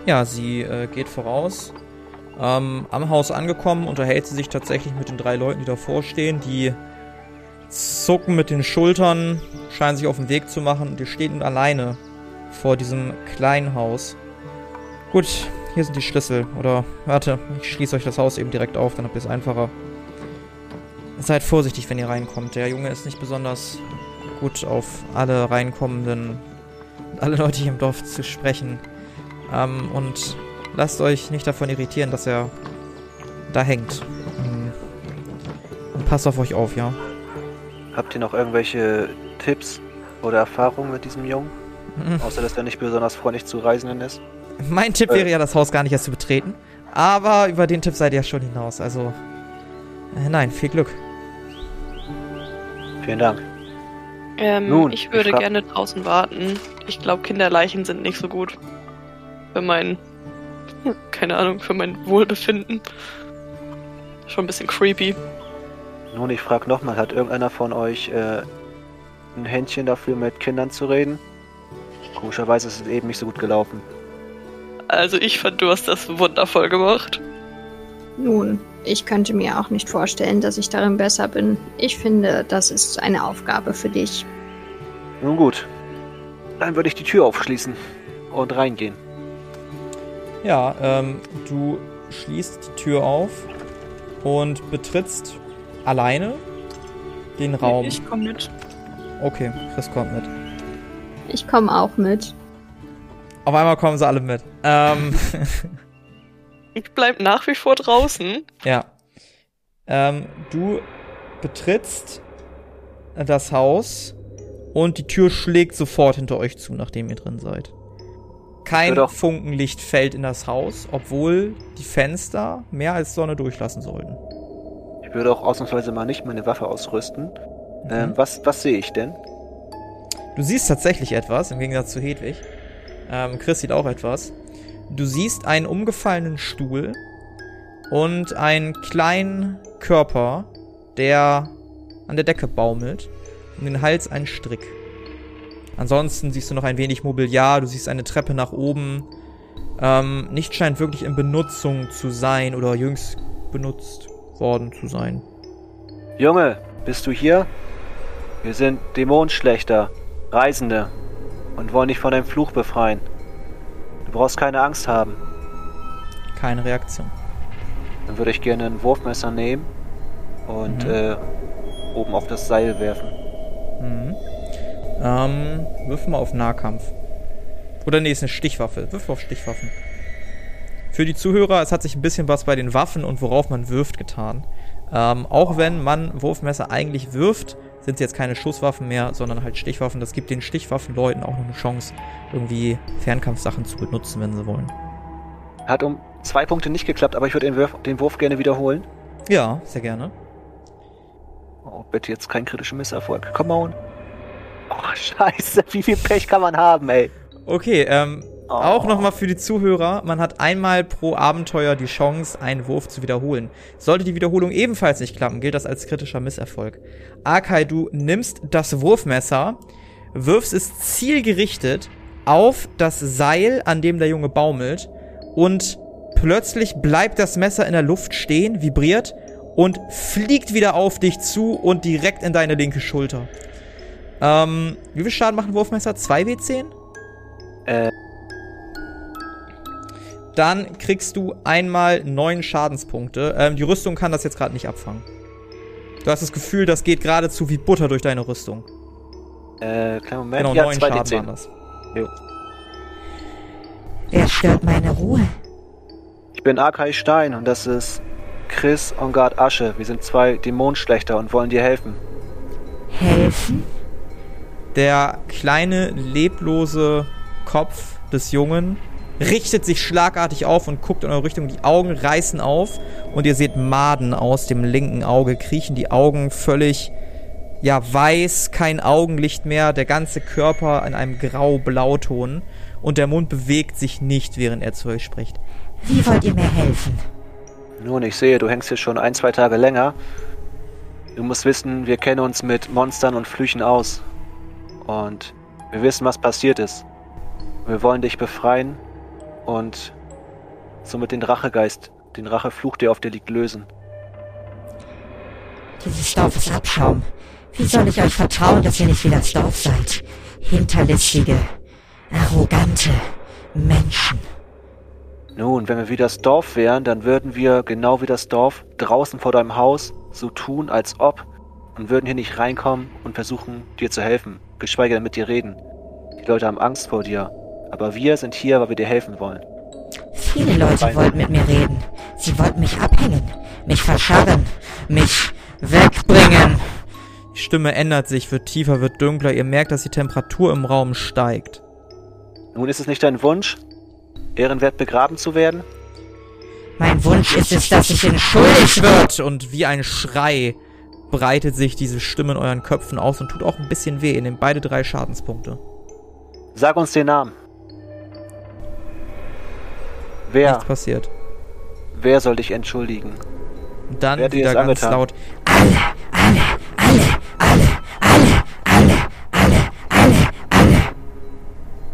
Ja, sie äh, geht voraus. Ähm, am Haus angekommen, unterhält sie sich tatsächlich mit den drei Leuten, die davor stehen. Die zucken mit den Schultern, scheinen sich auf den Weg zu machen. Und ihr steht nun alleine vor diesem kleinen Haus. Gut, hier sind die Schlüssel. Oder, warte, ich schließe euch das Haus eben direkt auf, dann habt ihr es einfacher. Seid vorsichtig, wenn ihr reinkommt. Der Junge ist nicht besonders gut auf alle reinkommenden, alle Leute hier im Dorf zu sprechen. Ähm, und lasst euch nicht davon irritieren, dass er da hängt. Ähm, Und passt auf euch auf, ja? Habt ihr noch irgendwelche Tipps oder Erfahrungen mit diesem Jungen? Mhm. Außer, dass er nicht besonders freundlich zu Reisenden ist? Mein Tipp wäre ja, das Haus gar nicht erst zu betreten. Aber über den Tipp seid ihr ja schon hinaus. Also, äh, nein, viel Glück. Vielen Dank. Ähm, Nun, ich ich würde frag- gerne draußen warten. Ich glaube, Kinderleichen sind nicht so gut. Für mein, (laughs) keine Ahnung, für mein Wohlbefinden. Schon ein bisschen creepy. Nun, ich frage nochmal, hat irgendeiner von euch äh, ein Händchen dafür, mit Kindern zu reden? Komischerweise ist es eben nicht so gut gelaufen. Also ich fand, du hast das wundervoll gemacht. Nun, ich könnte mir auch nicht vorstellen, dass ich darin besser bin. Ich finde, das ist eine Aufgabe für dich. Nun gut, dann würde ich die Tür aufschließen und reingehen. Ja, ähm, du schließt die Tür auf und betrittst alleine den Raum. Ich komme mit. Okay, Chris kommt mit. Ich komme auch mit. Auf einmal kommen sie alle mit. Ähm, (laughs) Ich bleib nach wie vor draußen. ja. Ähm, du betrittst das Haus und die Tür schlägt sofort hinter euch zu, nachdem ihr drin seid. Kein. Funkenlicht fällt in das Haus, obwohl die Fenster mehr als Sonne durchlassen sollten. Ich würde auch ausnahmsweise mal nicht meine Waffe ausrüsten. Mhm. Ähm, was, was sehe ich denn? Du siehst tatsächlich etwas, im Gegensatz zu Hedwig. Ähm, Chris sieht auch etwas. Du siehst einen umgefallenen Stuhl und einen kleinen Körper, der an der Decke baumelt. Um den Hals ein Strick. Ansonsten siehst du noch ein wenig Mobiliar, du siehst eine Treppe nach oben. Ähm, nicht scheint wirklich in Benutzung zu sein oder jüngst benutzt worden zu sein. Junge, bist du hier? Wir sind Dämonenschlechter, Reisende und wollen dich von deinem Fluch befreien. Du brauchst keine Angst haben. Keine Reaktion. Dann würde ich gerne ein Wurfmesser nehmen und Mhm. äh, oben auf das Seil werfen. Mhm. Ähm, wirf mal auf Nahkampf. Oder nee, ist eine Stichwaffe. Wirf auf Stichwaffen. Für die Zuhörer, es hat sich ein bisschen was bei den Waffen und worauf man wirft getan. Ähm, auch wenn man Wurfmesser eigentlich wirft, sind es jetzt keine Schusswaffen mehr, sondern halt Stichwaffen. Das gibt den Stichwaffenleuten auch noch eine Chance, irgendwie Fernkampfsachen zu benutzen, wenn sie wollen. Hat um zwei Punkte nicht geklappt, aber ich würde den, Wurf- den Wurf gerne wiederholen. Ja, sehr gerne. Oh, bitte jetzt kein kritischer Misserfolg. Come on. Oh, (laughs) scheiße. Wie viel Pech kann man haben, ey? Okay, ähm, Oh. auch nochmal für die Zuhörer, man hat einmal pro Abenteuer die Chance, einen Wurf zu wiederholen. Sollte die Wiederholung ebenfalls nicht klappen, gilt das als kritischer Misserfolg. Akai, du nimmst das Wurfmesser, wirfst es zielgerichtet auf das Seil, an dem der Junge baumelt, und plötzlich bleibt das Messer in der Luft stehen, vibriert und fliegt wieder auf dich zu und direkt in deine linke Schulter. Ähm, wie viel Schaden machen Wurfmesser? 2W10? Äh, Dann kriegst du einmal neun Schadenspunkte. Ähm, die Rüstung kann das jetzt gerade nicht abfangen. Du hast das Gefühl, das geht geradezu wie Butter durch deine Rüstung. äh, kleinen Moment. Genau, ja, neun 2 Schaden D10. waren das. Wer stört meine Ruhe? Ich bin Akai Stein und das ist Chris Ongard Asche. Wir sind zwei Dämonenschlechter und wollen dir helfen. Helfen? Der kleine, leblose Kopf des Jungen richtet sich schlagartig auf und guckt in eure Richtung. Die Augen reißen auf und ihr seht Maden aus dem linken Auge kriechen. Die Augen völlig, ja, weiß, kein Augenlicht mehr. Der ganze Körper in einem grau-blauton. Und der Mund bewegt sich nicht, während er zu euch spricht. Wie wollt ihr mir helfen? Nun, ich sehe, du hängst hier schon ein, zwei Tage länger. Du musst wissen, wir kennen uns mit Monstern und Flüchen aus. Und wir wissen, was passiert ist. Wir wollen dich befreien und somit den Rachegeist, den Rachefluch, der auf dir liegt, lösen. Dieses Dorf ist Abschaum. Wie soll ich euch vertrauen, dass ihr nicht wie das Dorf seid? Hinterlistige, arrogante Menschen. Nun, wenn wir wie das Dorf wären, dann würden wir genau wie das Dorf draußen vor deinem Haus so tun, als ob und würden hier nicht reinkommen und versuchen, dir zu helfen, geschweige denn mit dir reden. Die Leute haben Angst vor dir, aber wir sind hier, weil wir dir helfen wollen. Viele Leute wollten mit mir reden. Sie wollten mich abhängen, mich verscharren, mich wegbringen. Die Stimme ändert sich, wird tiefer, wird dunkler. Ihr merkt, dass die Temperatur im Raum steigt. Nun ist es nicht dein Wunsch, ehrenwert begraben zu werden? Mein Wunsch ist es, dass ich in schuldig wird. wird und wie ein Schrei breitet sich diese Stimme in euren Köpfen aus und tut auch ein bisschen weh. Ihr nehmt beide drei Schadenspunkte. Sag uns den Namen. Wer, Nichts passiert. wer soll dich entschuldigen? Dann Wer wieder ganz angetan? laut. Alle, alle, alle, alle, alle, alle, alle, alle, alle.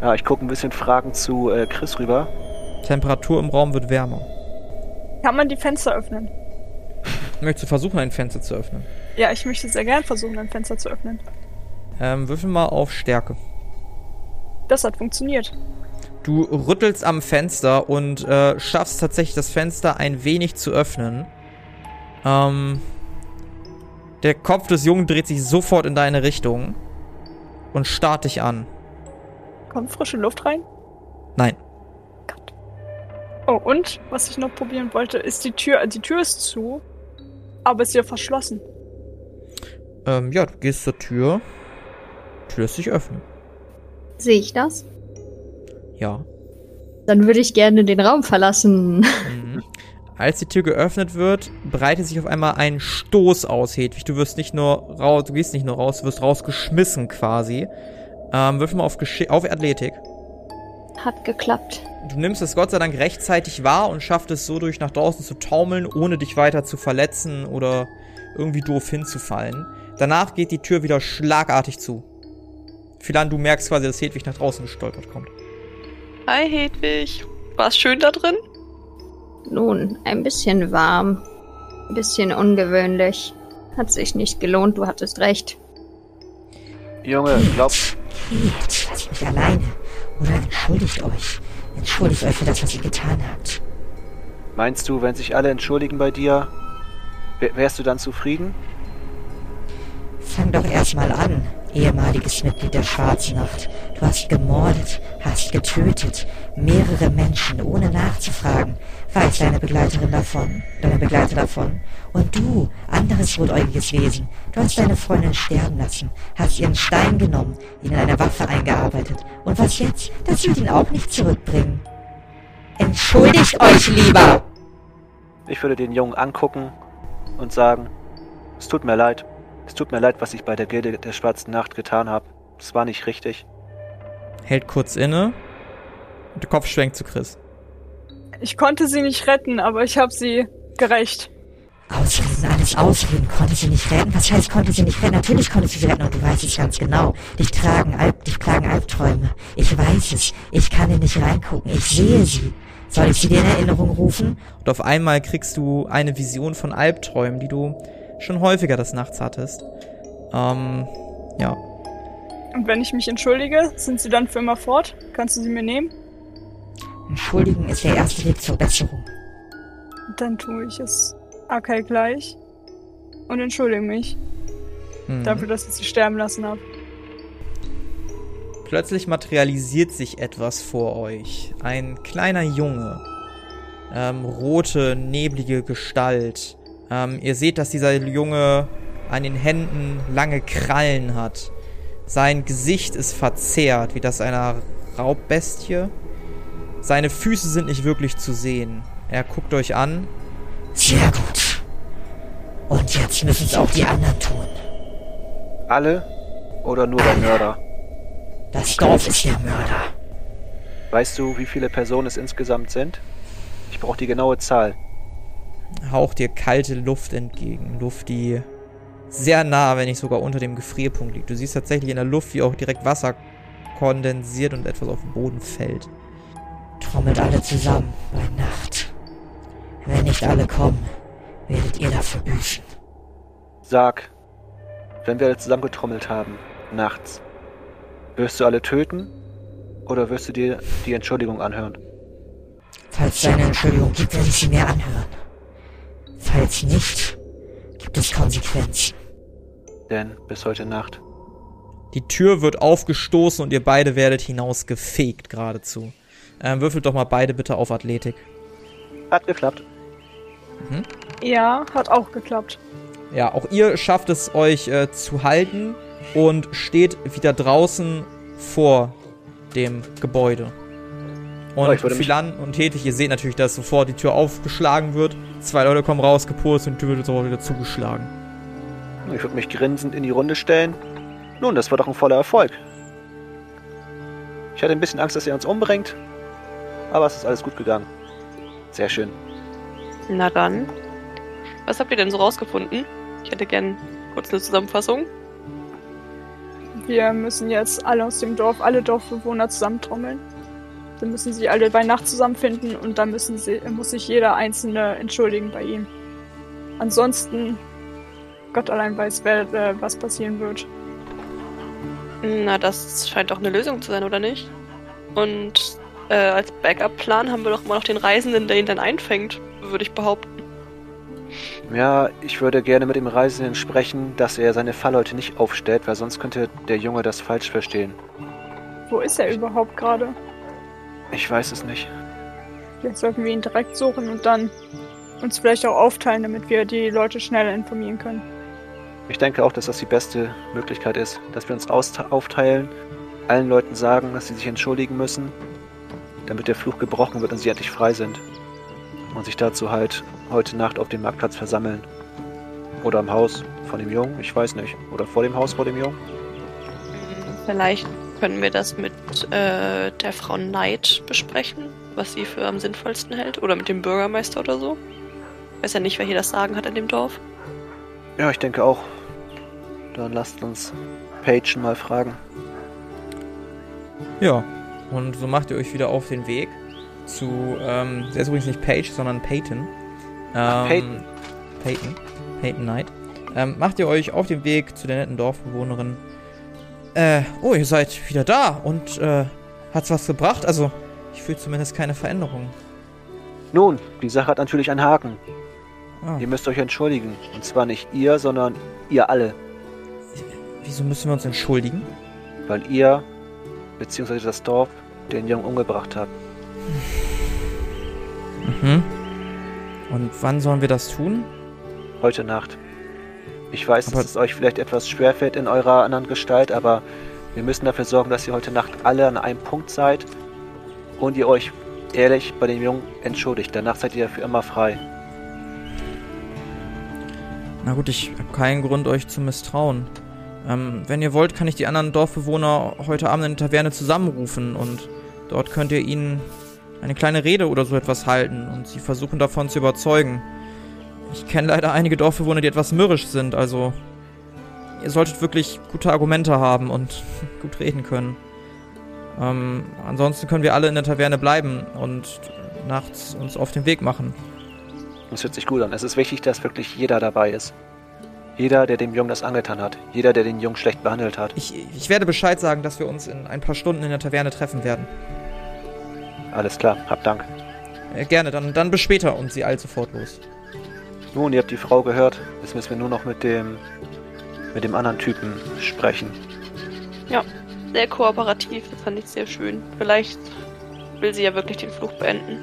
Ja, ich gucke ein bisschen Fragen zu äh, Chris rüber. Temperatur im Raum wird wärmer. Kann man die Fenster öffnen? Möchtest du versuchen, ein Fenster zu öffnen? Ja, ich möchte sehr gern versuchen, ein Fenster zu öffnen. Ähm, würfel mal auf Stärke. Das hat funktioniert. Du rüttelst am Fenster und äh, schaffst tatsächlich das Fenster ein wenig zu öffnen. Ähm, der Kopf des Jungen dreht sich sofort in deine Richtung und starrt dich an. Kommt frische Luft rein? Nein. Gott. Oh, und was ich noch probieren wollte, ist die Tür. Die Tür ist zu, aber ist ja verschlossen. Ähm, ja, du gehst zur Tür. Tür lässt sich öffnen. Sehe ich das? Ja. Dann würde ich gerne den Raum verlassen. Mhm. Als die Tür geöffnet wird, breitet sich auf einmal ein Stoß aus, Hedwig. Du wirst nicht nur raus, du gehst nicht nur raus, du wirst rausgeschmissen quasi. Ähm, würfel mal auf, Geschick, auf Athletik. Hat geklappt. Du nimmst es Gott sei Dank rechtzeitig wahr und schaffst es so durch nach draußen zu taumeln, ohne dich weiter zu verletzen oder irgendwie doof hinzufallen. Danach geht die Tür wieder schlagartig zu. Philan, du merkst quasi, dass Hedwig nach draußen gestolpert kommt. Hi Hedwig. War's schön da drin? Nun, ein bisschen warm. Ein bisschen ungewöhnlich. Hat sich nicht gelohnt, du hattest recht. Junge, glaub, Geht, lasst mich alleine. Oder entschuldigt euch. Entschuldigt euch für das, was ihr getan habt. meinst du, wenn sich alle entschuldigen bei dir, wär- wärst du dann zufrieden? Fang doch erstmal an, ehemaliges Mitglied der Schwarzen Nacht. Du hast gemordet, hast getötet, mehrere Menschen, ohne nachzufragen. Weiß deine Begleiterin davon, deine Begleiter davon. Und du, anderes rotäugiges Wesen, du hast deine Freundin sterben lassen, hast ihren Stein genommen, ihn in eine Waffe eingearbeitet. Und was jetzt? Das wird ihn auch nicht zurückbringen. Entschuldigt euch lieber! Ich würde den Jungen angucken und sagen, es tut mir leid. Es tut mir leid, was ich bei der Gilde der Schwarzen Nacht getan habe. Es war nicht richtig. Hält kurz inne. Und der Kopf schwenkt zu Chris. Ich konnte sie nicht retten, aber ich habe sie gerecht. Ausreden, alles Ausreden. Konnte sie nicht retten? Was heißt, konnte sie nicht retten? Natürlich konnte sie sie retten und du weißt es ganz genau. Dich tragen, Alp, dich plagen Albträume. Ich weiß es. Ich kann in dich reingucken. Ich sehe sie. Soll ich sie dir in Erinnerung rufen? Und auf einmal kriegst du eine Vision von Albträumen, die du schon häufiger des Nachts hattest. Ähm, ja. Und wenn ich mich entschuldige, sind sie dann für immer fort? Kannst du sie mir nehmen? Entschuldigen ist der erste Weg zur Besserung. Dann tue ich es Akai gleich und entschuldige mich Hm. dafür, dass ich sie sterben lassen habe. Plötzlich materialisiert sich etwas vor euch. Ein kleiner Junge. Ähm, rote, neblige Gestalt. Ähm, ihr seht, dass dieser Junge an den Händen lange Krallen hat. Sein Gesicht ist verzerrt, wie das einer Raubbestie. Seine Füße sind nicht wirklich zu sehen. Er guckt euch an. Sehr gut. Und jetzt müssen es auch die anderen tun. Alle oder nur der Mörder? Das Dorf ist der Mörder. Weißt du, wie viele Personen es insgesamt sind? Ich brauche die genaue Zahl. Haucht dir kalte Luft entgegen. Luft, die sehr nah, wenn nicht sogar unter dem Gefrierpunkt liegt. Du siehst tatsächlich in der Luft, wie auch direkt Wasser kondensiert und etwas auf den Boden fällt. Trommelt alle zusammen bei Nacht. Wenn nicht alle kommen, werdet ihr dafür büßen. Sag, wenn wir alle zusammengetrommelt haben, nachts, wirst du alle töten oder wirst du dir die Entschuldigung anhören? Falls es eine Entschuldigung gibt, werde ich sie mir anhören. Falls nicht, gibt es Konsequenzen. Denn bis heute Nacht. Die Tür wird aufgestoßen und ihr beide werdet hinausgefegt geradezu. Ähm, würfelt doch mal beide bitte auf Athletik. Hat geklappt. Ja, hat auch geklappt. Ja, auch ihr schafft es euch äh, zu halten und steht wieder draußen vor dem Gebäude. Und ich würde mich- Philan und Hedwig, ihr seht natürlich, dass sofort die Tür aufgeschlagen wird. Zwei Leute kommen raus, gepurzt und die Tür wird sofort wieder zugeschlagen. Ich würde mich grinsend in die Runde stellen. Nun, das war doch ein voller Erfolg. Ich hatte ein bisschen Angst, dass er uns umbringt, aber es ist alles gut gegangen. Sehr schön. Na dann. Was habt ihr denn so rausgefunden? Ich hätte gern kurz eine Zusammenfassung. Wir müssen jetzt alle aus dem Dorf, alle Dorfbewohner zusammentrommeln. Dann müssen sie alle bei Nacht zusammenfinden und dann müssen sie, muss sich jeder Einzelne entschuldigen bei ihm. Ansonsten, Gott allein weiß, wer, äh, was passieren wird. Na, das scheint doch eine Lösung zu sein, oder nicht? Und äh, als Backup-Plan haben wir doch immer noch den Reisenden, der ihn dann einfängt, würde ich behaupten. Ja, ich würde gerne mit dem Reisenden sprechen, dass er seine Fallleute nicht aufstellt, weil sonst könnte der Junge das falsch verstehen. Wo ist er überhaupt gerade? Ich weiß es nicht. Vielleicht sollten wir ihn direkt suchen und dann uns vielleicht auch aufteilen, damit wir die Leute schneller informieren können. Ich denke auch, dass das die beste Möglichkeit ist, dass wir uns aufteilen, allen Leuten sagen, dass sie sich entschuldigen müssen, damit der Fluch gebrochen wird und sie endlich frei sind. Und sich dazu halt heute Nacht auf dem Marktplatz versammeln. Oder am Haus von dem Jungen, ich weiß nicht. Oder vor dem Haus vor dem Jungen. Vielleicht können wir das mit äh, der Frau Knight besprechen, was sie für am sinnvollsten hält. Oder mit dem Bürgermeister oder so. Weiß ja nicht, wer hier das Sagen hat in dem Dorf. Ja, ich denke auch. Dann lasst uns Paige mal fragen. Ja, und so macht ihr euch wieder auf den Weg zu, ähm, der ist übrigens nicht Paige, sondern Peyton. Ähm, Ach, Peyton. Peyton. Peyton Knight. Ähm, macht ihr euch auf den Weg zu der netten Dorfbewohnerin. Äh, oh, ihr seid wieder da und, äh, hat's was gebracht? Also, ich fühle zumindest keine Veränderung. Nun, die Sache hat natürlich einen Haken. Ah, Ihr müsst euch entschuldigen. Und zwar nicht ihr, sondern ihr alle. wieso müssen wir uns entschuldigen? Weil ihr, beziehungsweise das Dorf, den Jungen umgebracht habt. Mhm. Und wann sollen wir das tun? Heute Nacht. Ich weiß, Aber- dass es euch vielleicht etwas schwerfällt in eurer anderen Gestalt, aber wir müssen dafür sorgen, dass ihr heute Nacht alle an einem Punkt seid und ihr euch ehrlich bei dem Jungen entschuldigt. Danach seid ihr für immer frei. Na gut, ich habe keinen Grund, euch zu misstrauen. Ähm, wenn ihr wollt, kann ich die anderen Dorfbewohner heute Abend in der Taverne zusammenrufen und dort könnt ihr ihnen eine kleine Rede oder so etwas halten und sie versuchen davon zu überzeugen. Ich kenne leider einige Dorfbewohner, die etwas mürrisch sind, also ihr solltet wirklich gute Argumente haben und (laughs) gut reden können. Ähm, ansonsten können wir alle in der Taverne bleiben und nachts uns auf den Weg machen. Das hört sich gut an. Es ist wichtig, dass wirklich jeder dabei ist. Jeder, der dem Jungen das angetan hat. Jeder, der den Jungen schlecht behandelt hat. Ich, ich werde Bescheid sagen, dass wir uns in ein paar Stunden in der Taverne treffen werden. Alles klar, hab Dank. Äh, gerne, dann, dann bis später und sie eilt sofort los. Nun, ihr habt die Frau gehört. Jetzt müssen wir nur noch mit dem mit dem anderen Typen sprechen. Sehr kooperativ, das fand ich sehr schön. Vielleicht will sie ja wirklich den Fluch beenden.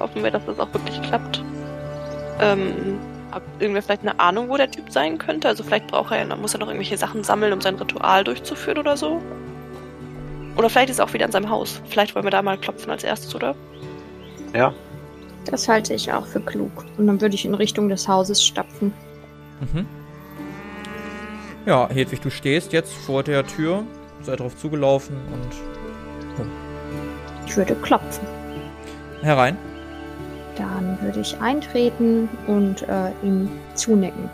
Hoffen wir, dass das auch wirklich klappt. Ähm, hat irgendwer vielleicht eine Ahnung, wo der Typ sein könnte? Also vielleicht braucht er ja, muss er noch irgendwelche Sachen sammeln, um sein Ritual durchzuführen oder so? Oder vielleicht ist er auch wieder in seinem Haus. Vielleicht wollen wir da mal klopfen als erstes, oder? Ja, Das halte ich auch für klug. Und dann würde ich in Richtung des Hauses stapfen. Mhm. Ja, Hedwig, du stehst jetzt vor der Tür, sei drauf zugelaufen und Ich würde klopfen. herein. Dann würde ich eintreten und äh, ihm zunicken.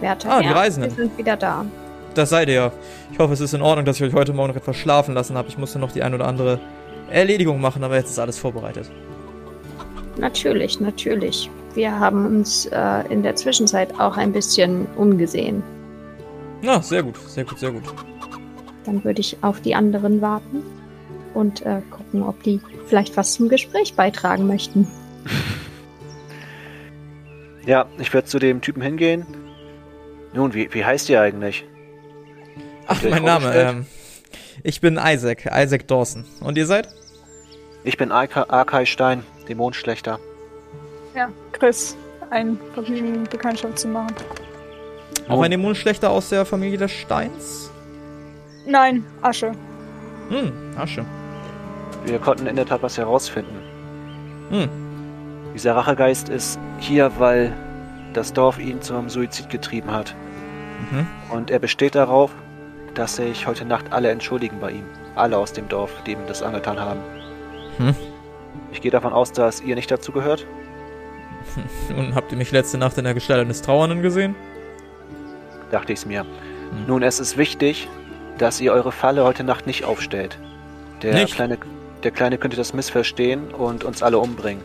Werte Ah, die Herren, Reisenden. Wir sind wieder da. Das seid ihr ja. Ich hoffe, es ist in Ordnung, dass ich euch heute Morgen noch etwas schlafen lassen habe. Ich musste noch die ein oder andere Erledigung machen, aber jetzt ist alles vorbereitet. Natürlich, natürlich. Wir haben uns äh, in der Zwischenzeit auch ein bisschen umgesehen. Na, sehr gut, sehr gut, sehr gut. Dann würde ich auf die anderen warten und äh, gucken, ob die vielleicht was zum Gespräch beitragen möchten. (laughs) ja, ich werde zu dem Typen hingehen. Nun, wie, wie heißt ihr eigentlich? Ach, mein Name, ähm, ich bin Isaac, Isaac Dawson. Und ihr seid? Ich bin Arka- Arkai Stein, Dämonenschlechter. Ja, Chris, ein Vergnügen, Bekanntschaft zu machen. Auch ein Dämonenschlechter aus der Familie des Steins? Nein, Asche. Hm, Asche. Wir konnten in der Tat was herausfinden. Hm, Dieser Rachegeist ist hier, weil das Dorf ihn zum Suizid getrieben hat. mhm. Und er besteht darauf, dass sich heute Nacht alle entschuldigen bei ihm. Alle aus dem Dorf, die ihm das angetan haben. Hm. Ich gehe davon aus, dass ihr nicht dazu gehört. (laughs) Und habt ihr mich letzte Nacht in der Gestalt eines Trauernden gesehen? Dachte ich's mir. Nun, es ist wichtig, dass ihr eure Falle heute Nacht nicht aufstellt. Der Nicht? Kleine, der Kleine könnte das missverstehen und uns alle umbringen.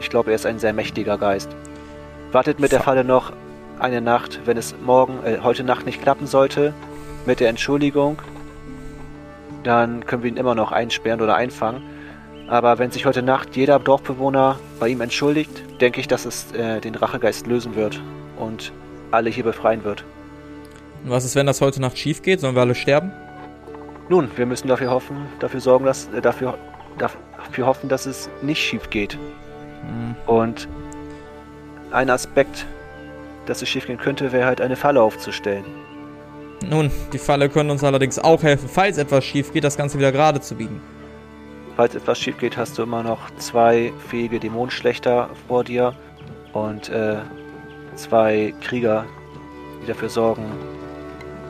Ich glaube, er ist ein sehr mächtiger Geist. Wartet mit der Fa- Falle noch eine Nacht, wenn es morgen, äh, heute Nacht nicht klappen sollte, mit der Entschuldigung, dann können wir ihn immer noch einsperren oder einfangen. Aber wenn sich heute Nacht jeder Dorfbewohner bei ihm entschuldigt, denke ich, dass es äh, den Rachegeist lösen wird und alle hier befreien wird. Und was ist, wenn das heute Nacht schief geht? Sollen wir alle sterben? Nun, wir müssen dafür hoffen, dafür sorgen, dass äh, dafür, dafür hoffen, dass es nicht schief geht. Hm. Und ein Aspekt, dass es schief gehen könnte, wäre halt eine Falle aufzustellen. Nun, die Falle können uns allerdings auch helfen, falls etwas schief geht, das Ganze wieder gerade zu biegen. Falls etwas schief geht, hast du immer noch zwei fähige Dämonenschlechter vor dir und äh, zwei Krieger, die dafür sorgen,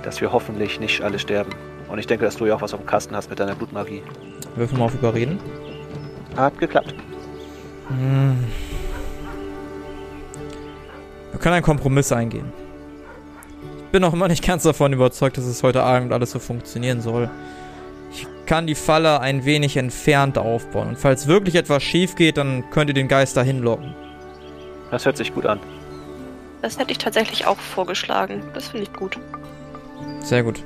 dass wir hoffentlich nicht alle sterben. Und ich denke, dass du ja auch was auf dem Kasten hast mit deiner Blutmagie. Würfel mal auf Überreden. Hat geklappt. Hm. Wir können einen Kompromiss eingehen. Ich bin noch immer nicht ganz davon überzeugt, dass es heute Abend alles so funktionieren soll. Ich kann die Falle ein wenig entfernt aufbauen. Und falls wirklich etwas schief geht, dann könnt ihr den Geist dahin locken. Das hört sich gut an. Das hätte ich tatsächlich auch vorgeschlagen. Das finde ich gut. Sehr gut.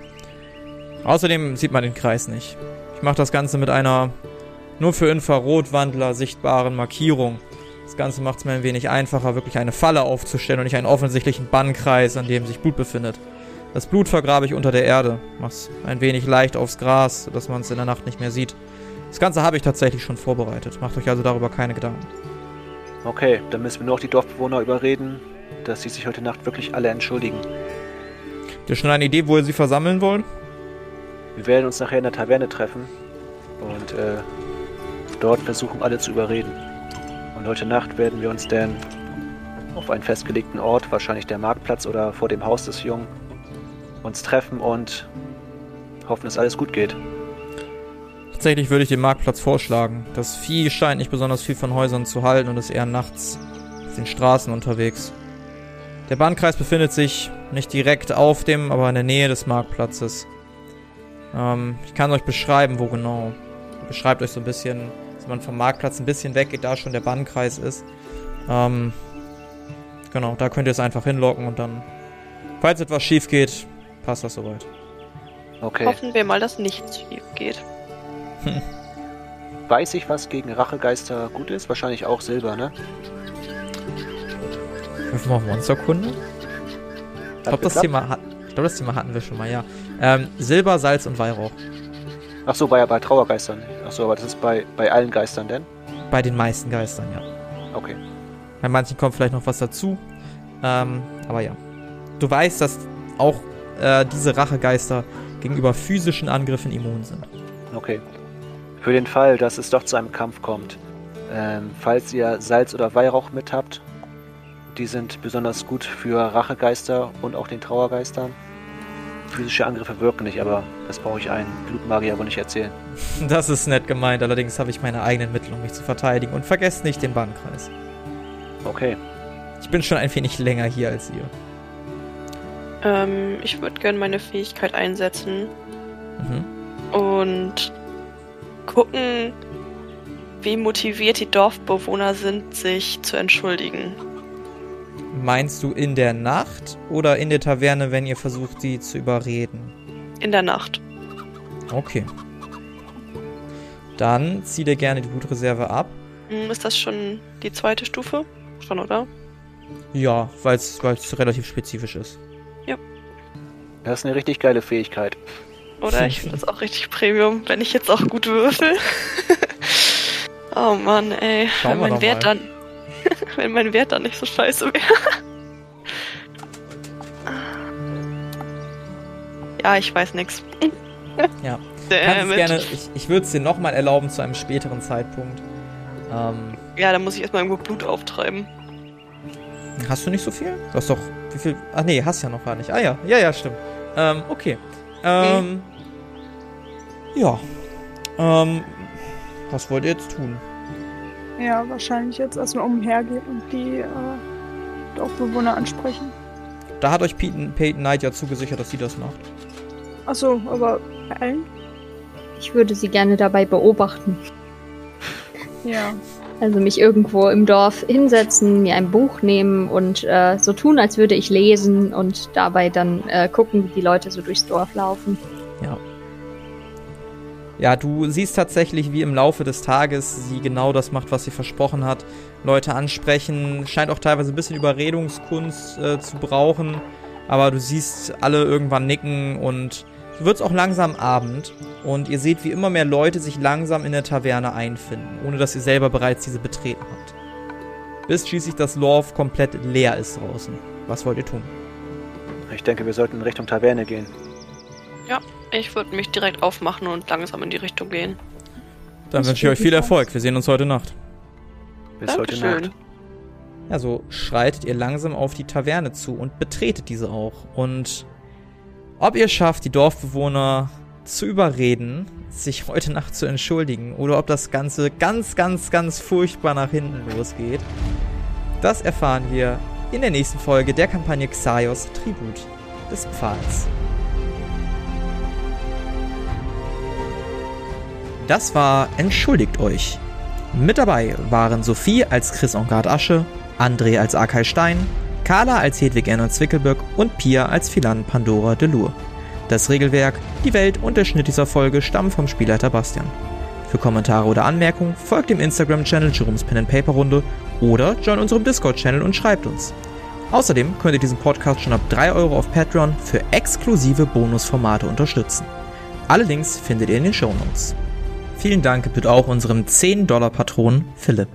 Außerdem sieht man den Kreis nicht. Ich mache das Ganze mit einer nur für Infrarotwandler sichtbaren Markierung. Das Ganze macht es mir ein wenig einfacher, wirklich eine Falle aufzustellen und nicht einen offensichtlichen Bannkreis, an dem sich Blut befindet. Das Blut vergrabe ich unter der Erde, mach's ein wenig leicht aufs Gras, sodass man es in der Nacht nicht mehr sieht. Das Ganze habe ich tatsächlich schon vorbereitet. Macht euch also darüber keine Gedanken. Okay, dann müssen wir nur noch die Dorfbewohner überreden, dass sie sich heute Nacht wirklich alle entschuldigen. Habt ihr schon eine Idee, wo ihr sie versammeln wollt? Wir werden uns nachher in der Taverne treffen und äh, dort versuchen, alle zu überreden. Und heute Nacht werden wir uns dann auf einen festgelegten Ort, wahrscheinlich der Marktplatz oder vor dem Haus des Jungen, uns treffen und hoffen, dass alles gut geht. Tatsächlich würde ich den Marktplatz vorschlagen. Das Vieh scheint nicht besonders viel von Häusern zu halten und ist eher nachts auf den Straßen unterwegs. Der Bahnkreis befindet sich nicht direkt auf dem, aber in der Nähe des Marktplatzes. Ähm, ich kann euch beschreiben, wo genau. Beschreibt euch so ein bisschen, dass man vom Marktplatz ein bisschen weggeht, da schon der Bannkreis ist. Ähm, genau, da könnt ihr es einfach hinlocken und dann, falls etwas schief geht, passt das soweit. Okay. Hoffen wir mal, dass nichts schief geht. (laughs) Weiß ich, was gegen Rachegeister gut ist? Wahrscheinlich auch Silber, ne? Würfen wir auf Monsterkunde? Ich glaube, das, Thema hat- ich glaub, das Thema hatten wir schon mal, ja. Ähm, Silber, Salz und Weihrauch. Ach so, bei, bei Trauergeistern. Ach so, aber das ist bei, bei allen Geistern denn? Bei den meisten Geistern, ja. Okay. Bei manchen kommt vielleicht noch was dazu. Ähm, aber ja. Du weißt, dass auch äh, diese Rachegeister gegenüber physischen Angriffen immun sind. Okay. Für den Fall, dass es doch zu einem Kampf kommt, ähm, falls ihr Salz oder Weihrauch mit habt, die sind besonders gut für Rachegeister und auch den Trauergeistern. Physische Angriffe wirken nicht, aber das brauche ich einen Blutmagier wohl nicht erzählen. (laughs) Das ist nett gemeint, allerdings habe ich meine eigenen Mittel, um mich zu verteidigen. Und vergesst nicht den Bannkreis. Okay. Ich bin schon ein wenig länger hier als ihr. Ähm, ich würde gerne meine Fähigkeit einsetzen Mhm. und gucken, wie motiviert die Dorfbewohner sind, sich zu entschuldigen. Meinst du in der Nacht oder in der Taverne, wenn ihr versucht, sie zu überreden? In der Nacht. Okay. Dann zieh dir gerne die Blutreserve ab. Hm, Ist das schon die zweite Stufe? Schon, oder? Ja, weil es relativ spezifisch ist. Das ist eine richtig geile Fähigkeit. Oder ich finde das auch richtig Premium, wenn ich jetzt auch gut würfel. (laughs) oh Mann, ey. Schauen wenn mein Wert mal. dann. (laughs) wenn mein Wert dann nicht so scheiße wäre. (laughs) ja, ich weiß nix. Ja. Gerne, ich, ich würde es dir nochmal erlauben zu einem späteren Zeitpunkt. Ähm, Ja, dann muss ich erstmal irgendwo Blut auftreiben. Hast du nicht so viel? Du hast doch, wie viel? Ach nee, hast ja noch gar nicht. Ah ja, ja, ja, stimmt. Ähm, okay. Ähm, ja. Ähm, was wollt ihr jetzt tun? Ja, wahrscheinlich jetzt erstmal umhergehen und die äh, Dorfbewohner ansprechen. Da hat euch Peyton, Peyton Knight ja zugesichert, dass sie das macht. Achso, aber bei allen? Ich würde sie gerne dabei beobachten. Ja. Also mich irgendwo im Dorf hinsetzen, mir ein Buch nehmen und äh, so tun, als würde ich lesen und dabei dann äh, gucken, wie die Leute so durchs Dorf laufen. Ja, du siehst tatsächlich, wie im Laufe des Tages sie genau das macht, was sie versprochen hat. Leute ansprechen, scheint auch teilweise ein bisschen Überredungskunst äh, zu brauchen. Aber du siehst alle irgendwann nicken und wird es auch langsam Abend. Und ihr seht, wie immer mehr Leute sich langsam in der Taverne einfinden, ohne dass ihr selber bereits diese betreten habt. Bis schließlich das Lorf komplett leer ist draußen. Was wollt ihr tun? Ich denke, wir sollten in Richtung Taverne gehen. Ich würde mich direkt aufmachen und langsam in die Richtung gehen. Dann wünsche ich euch viel. Erfolg. Wir sehen uns heute Nacht. Bis heute Dankeschön. Nacht. Ja, so schreitet ihr langsam auf die Taverne zu und betretet diese auch. Und ob ihr schafft, die Dorfbewohner zu überreden, sich heute Nacht zu entschuldigen, oder ob das Ganze ganz, ganz, ganz furchtbar nach hinten losgeht, das erfahren wir in der nächsten Folge der Kampagne Xaios Tribut des Pfahls. Das war Entschuldigt euch. Mit dabei waren Sophie als Chris Engard Asche, André als Arkay Stein, Carla als Hedwig Ernst Zwickelböck und Pia als Philan Pandora Delur. Das Regelwerk, die Welt und der Schnitt dieser Folge stammen vom Spielleiter Bastian. Für Kommentare oder Anmerkungen folgt dem Instagram-Channel Jerome's Pen and Paper Runde oder join unserem Discord-Channel und schreibt uns. Außerdem könnt ihr diesen Podcast schon ab 3 Euro auf Patreon für exklusive Bonusformate unterstützen. Alle Links findet ihr in den Show Notes. Vielen Dank gebührt auch unserem 10-Dollar-Patron Philipp.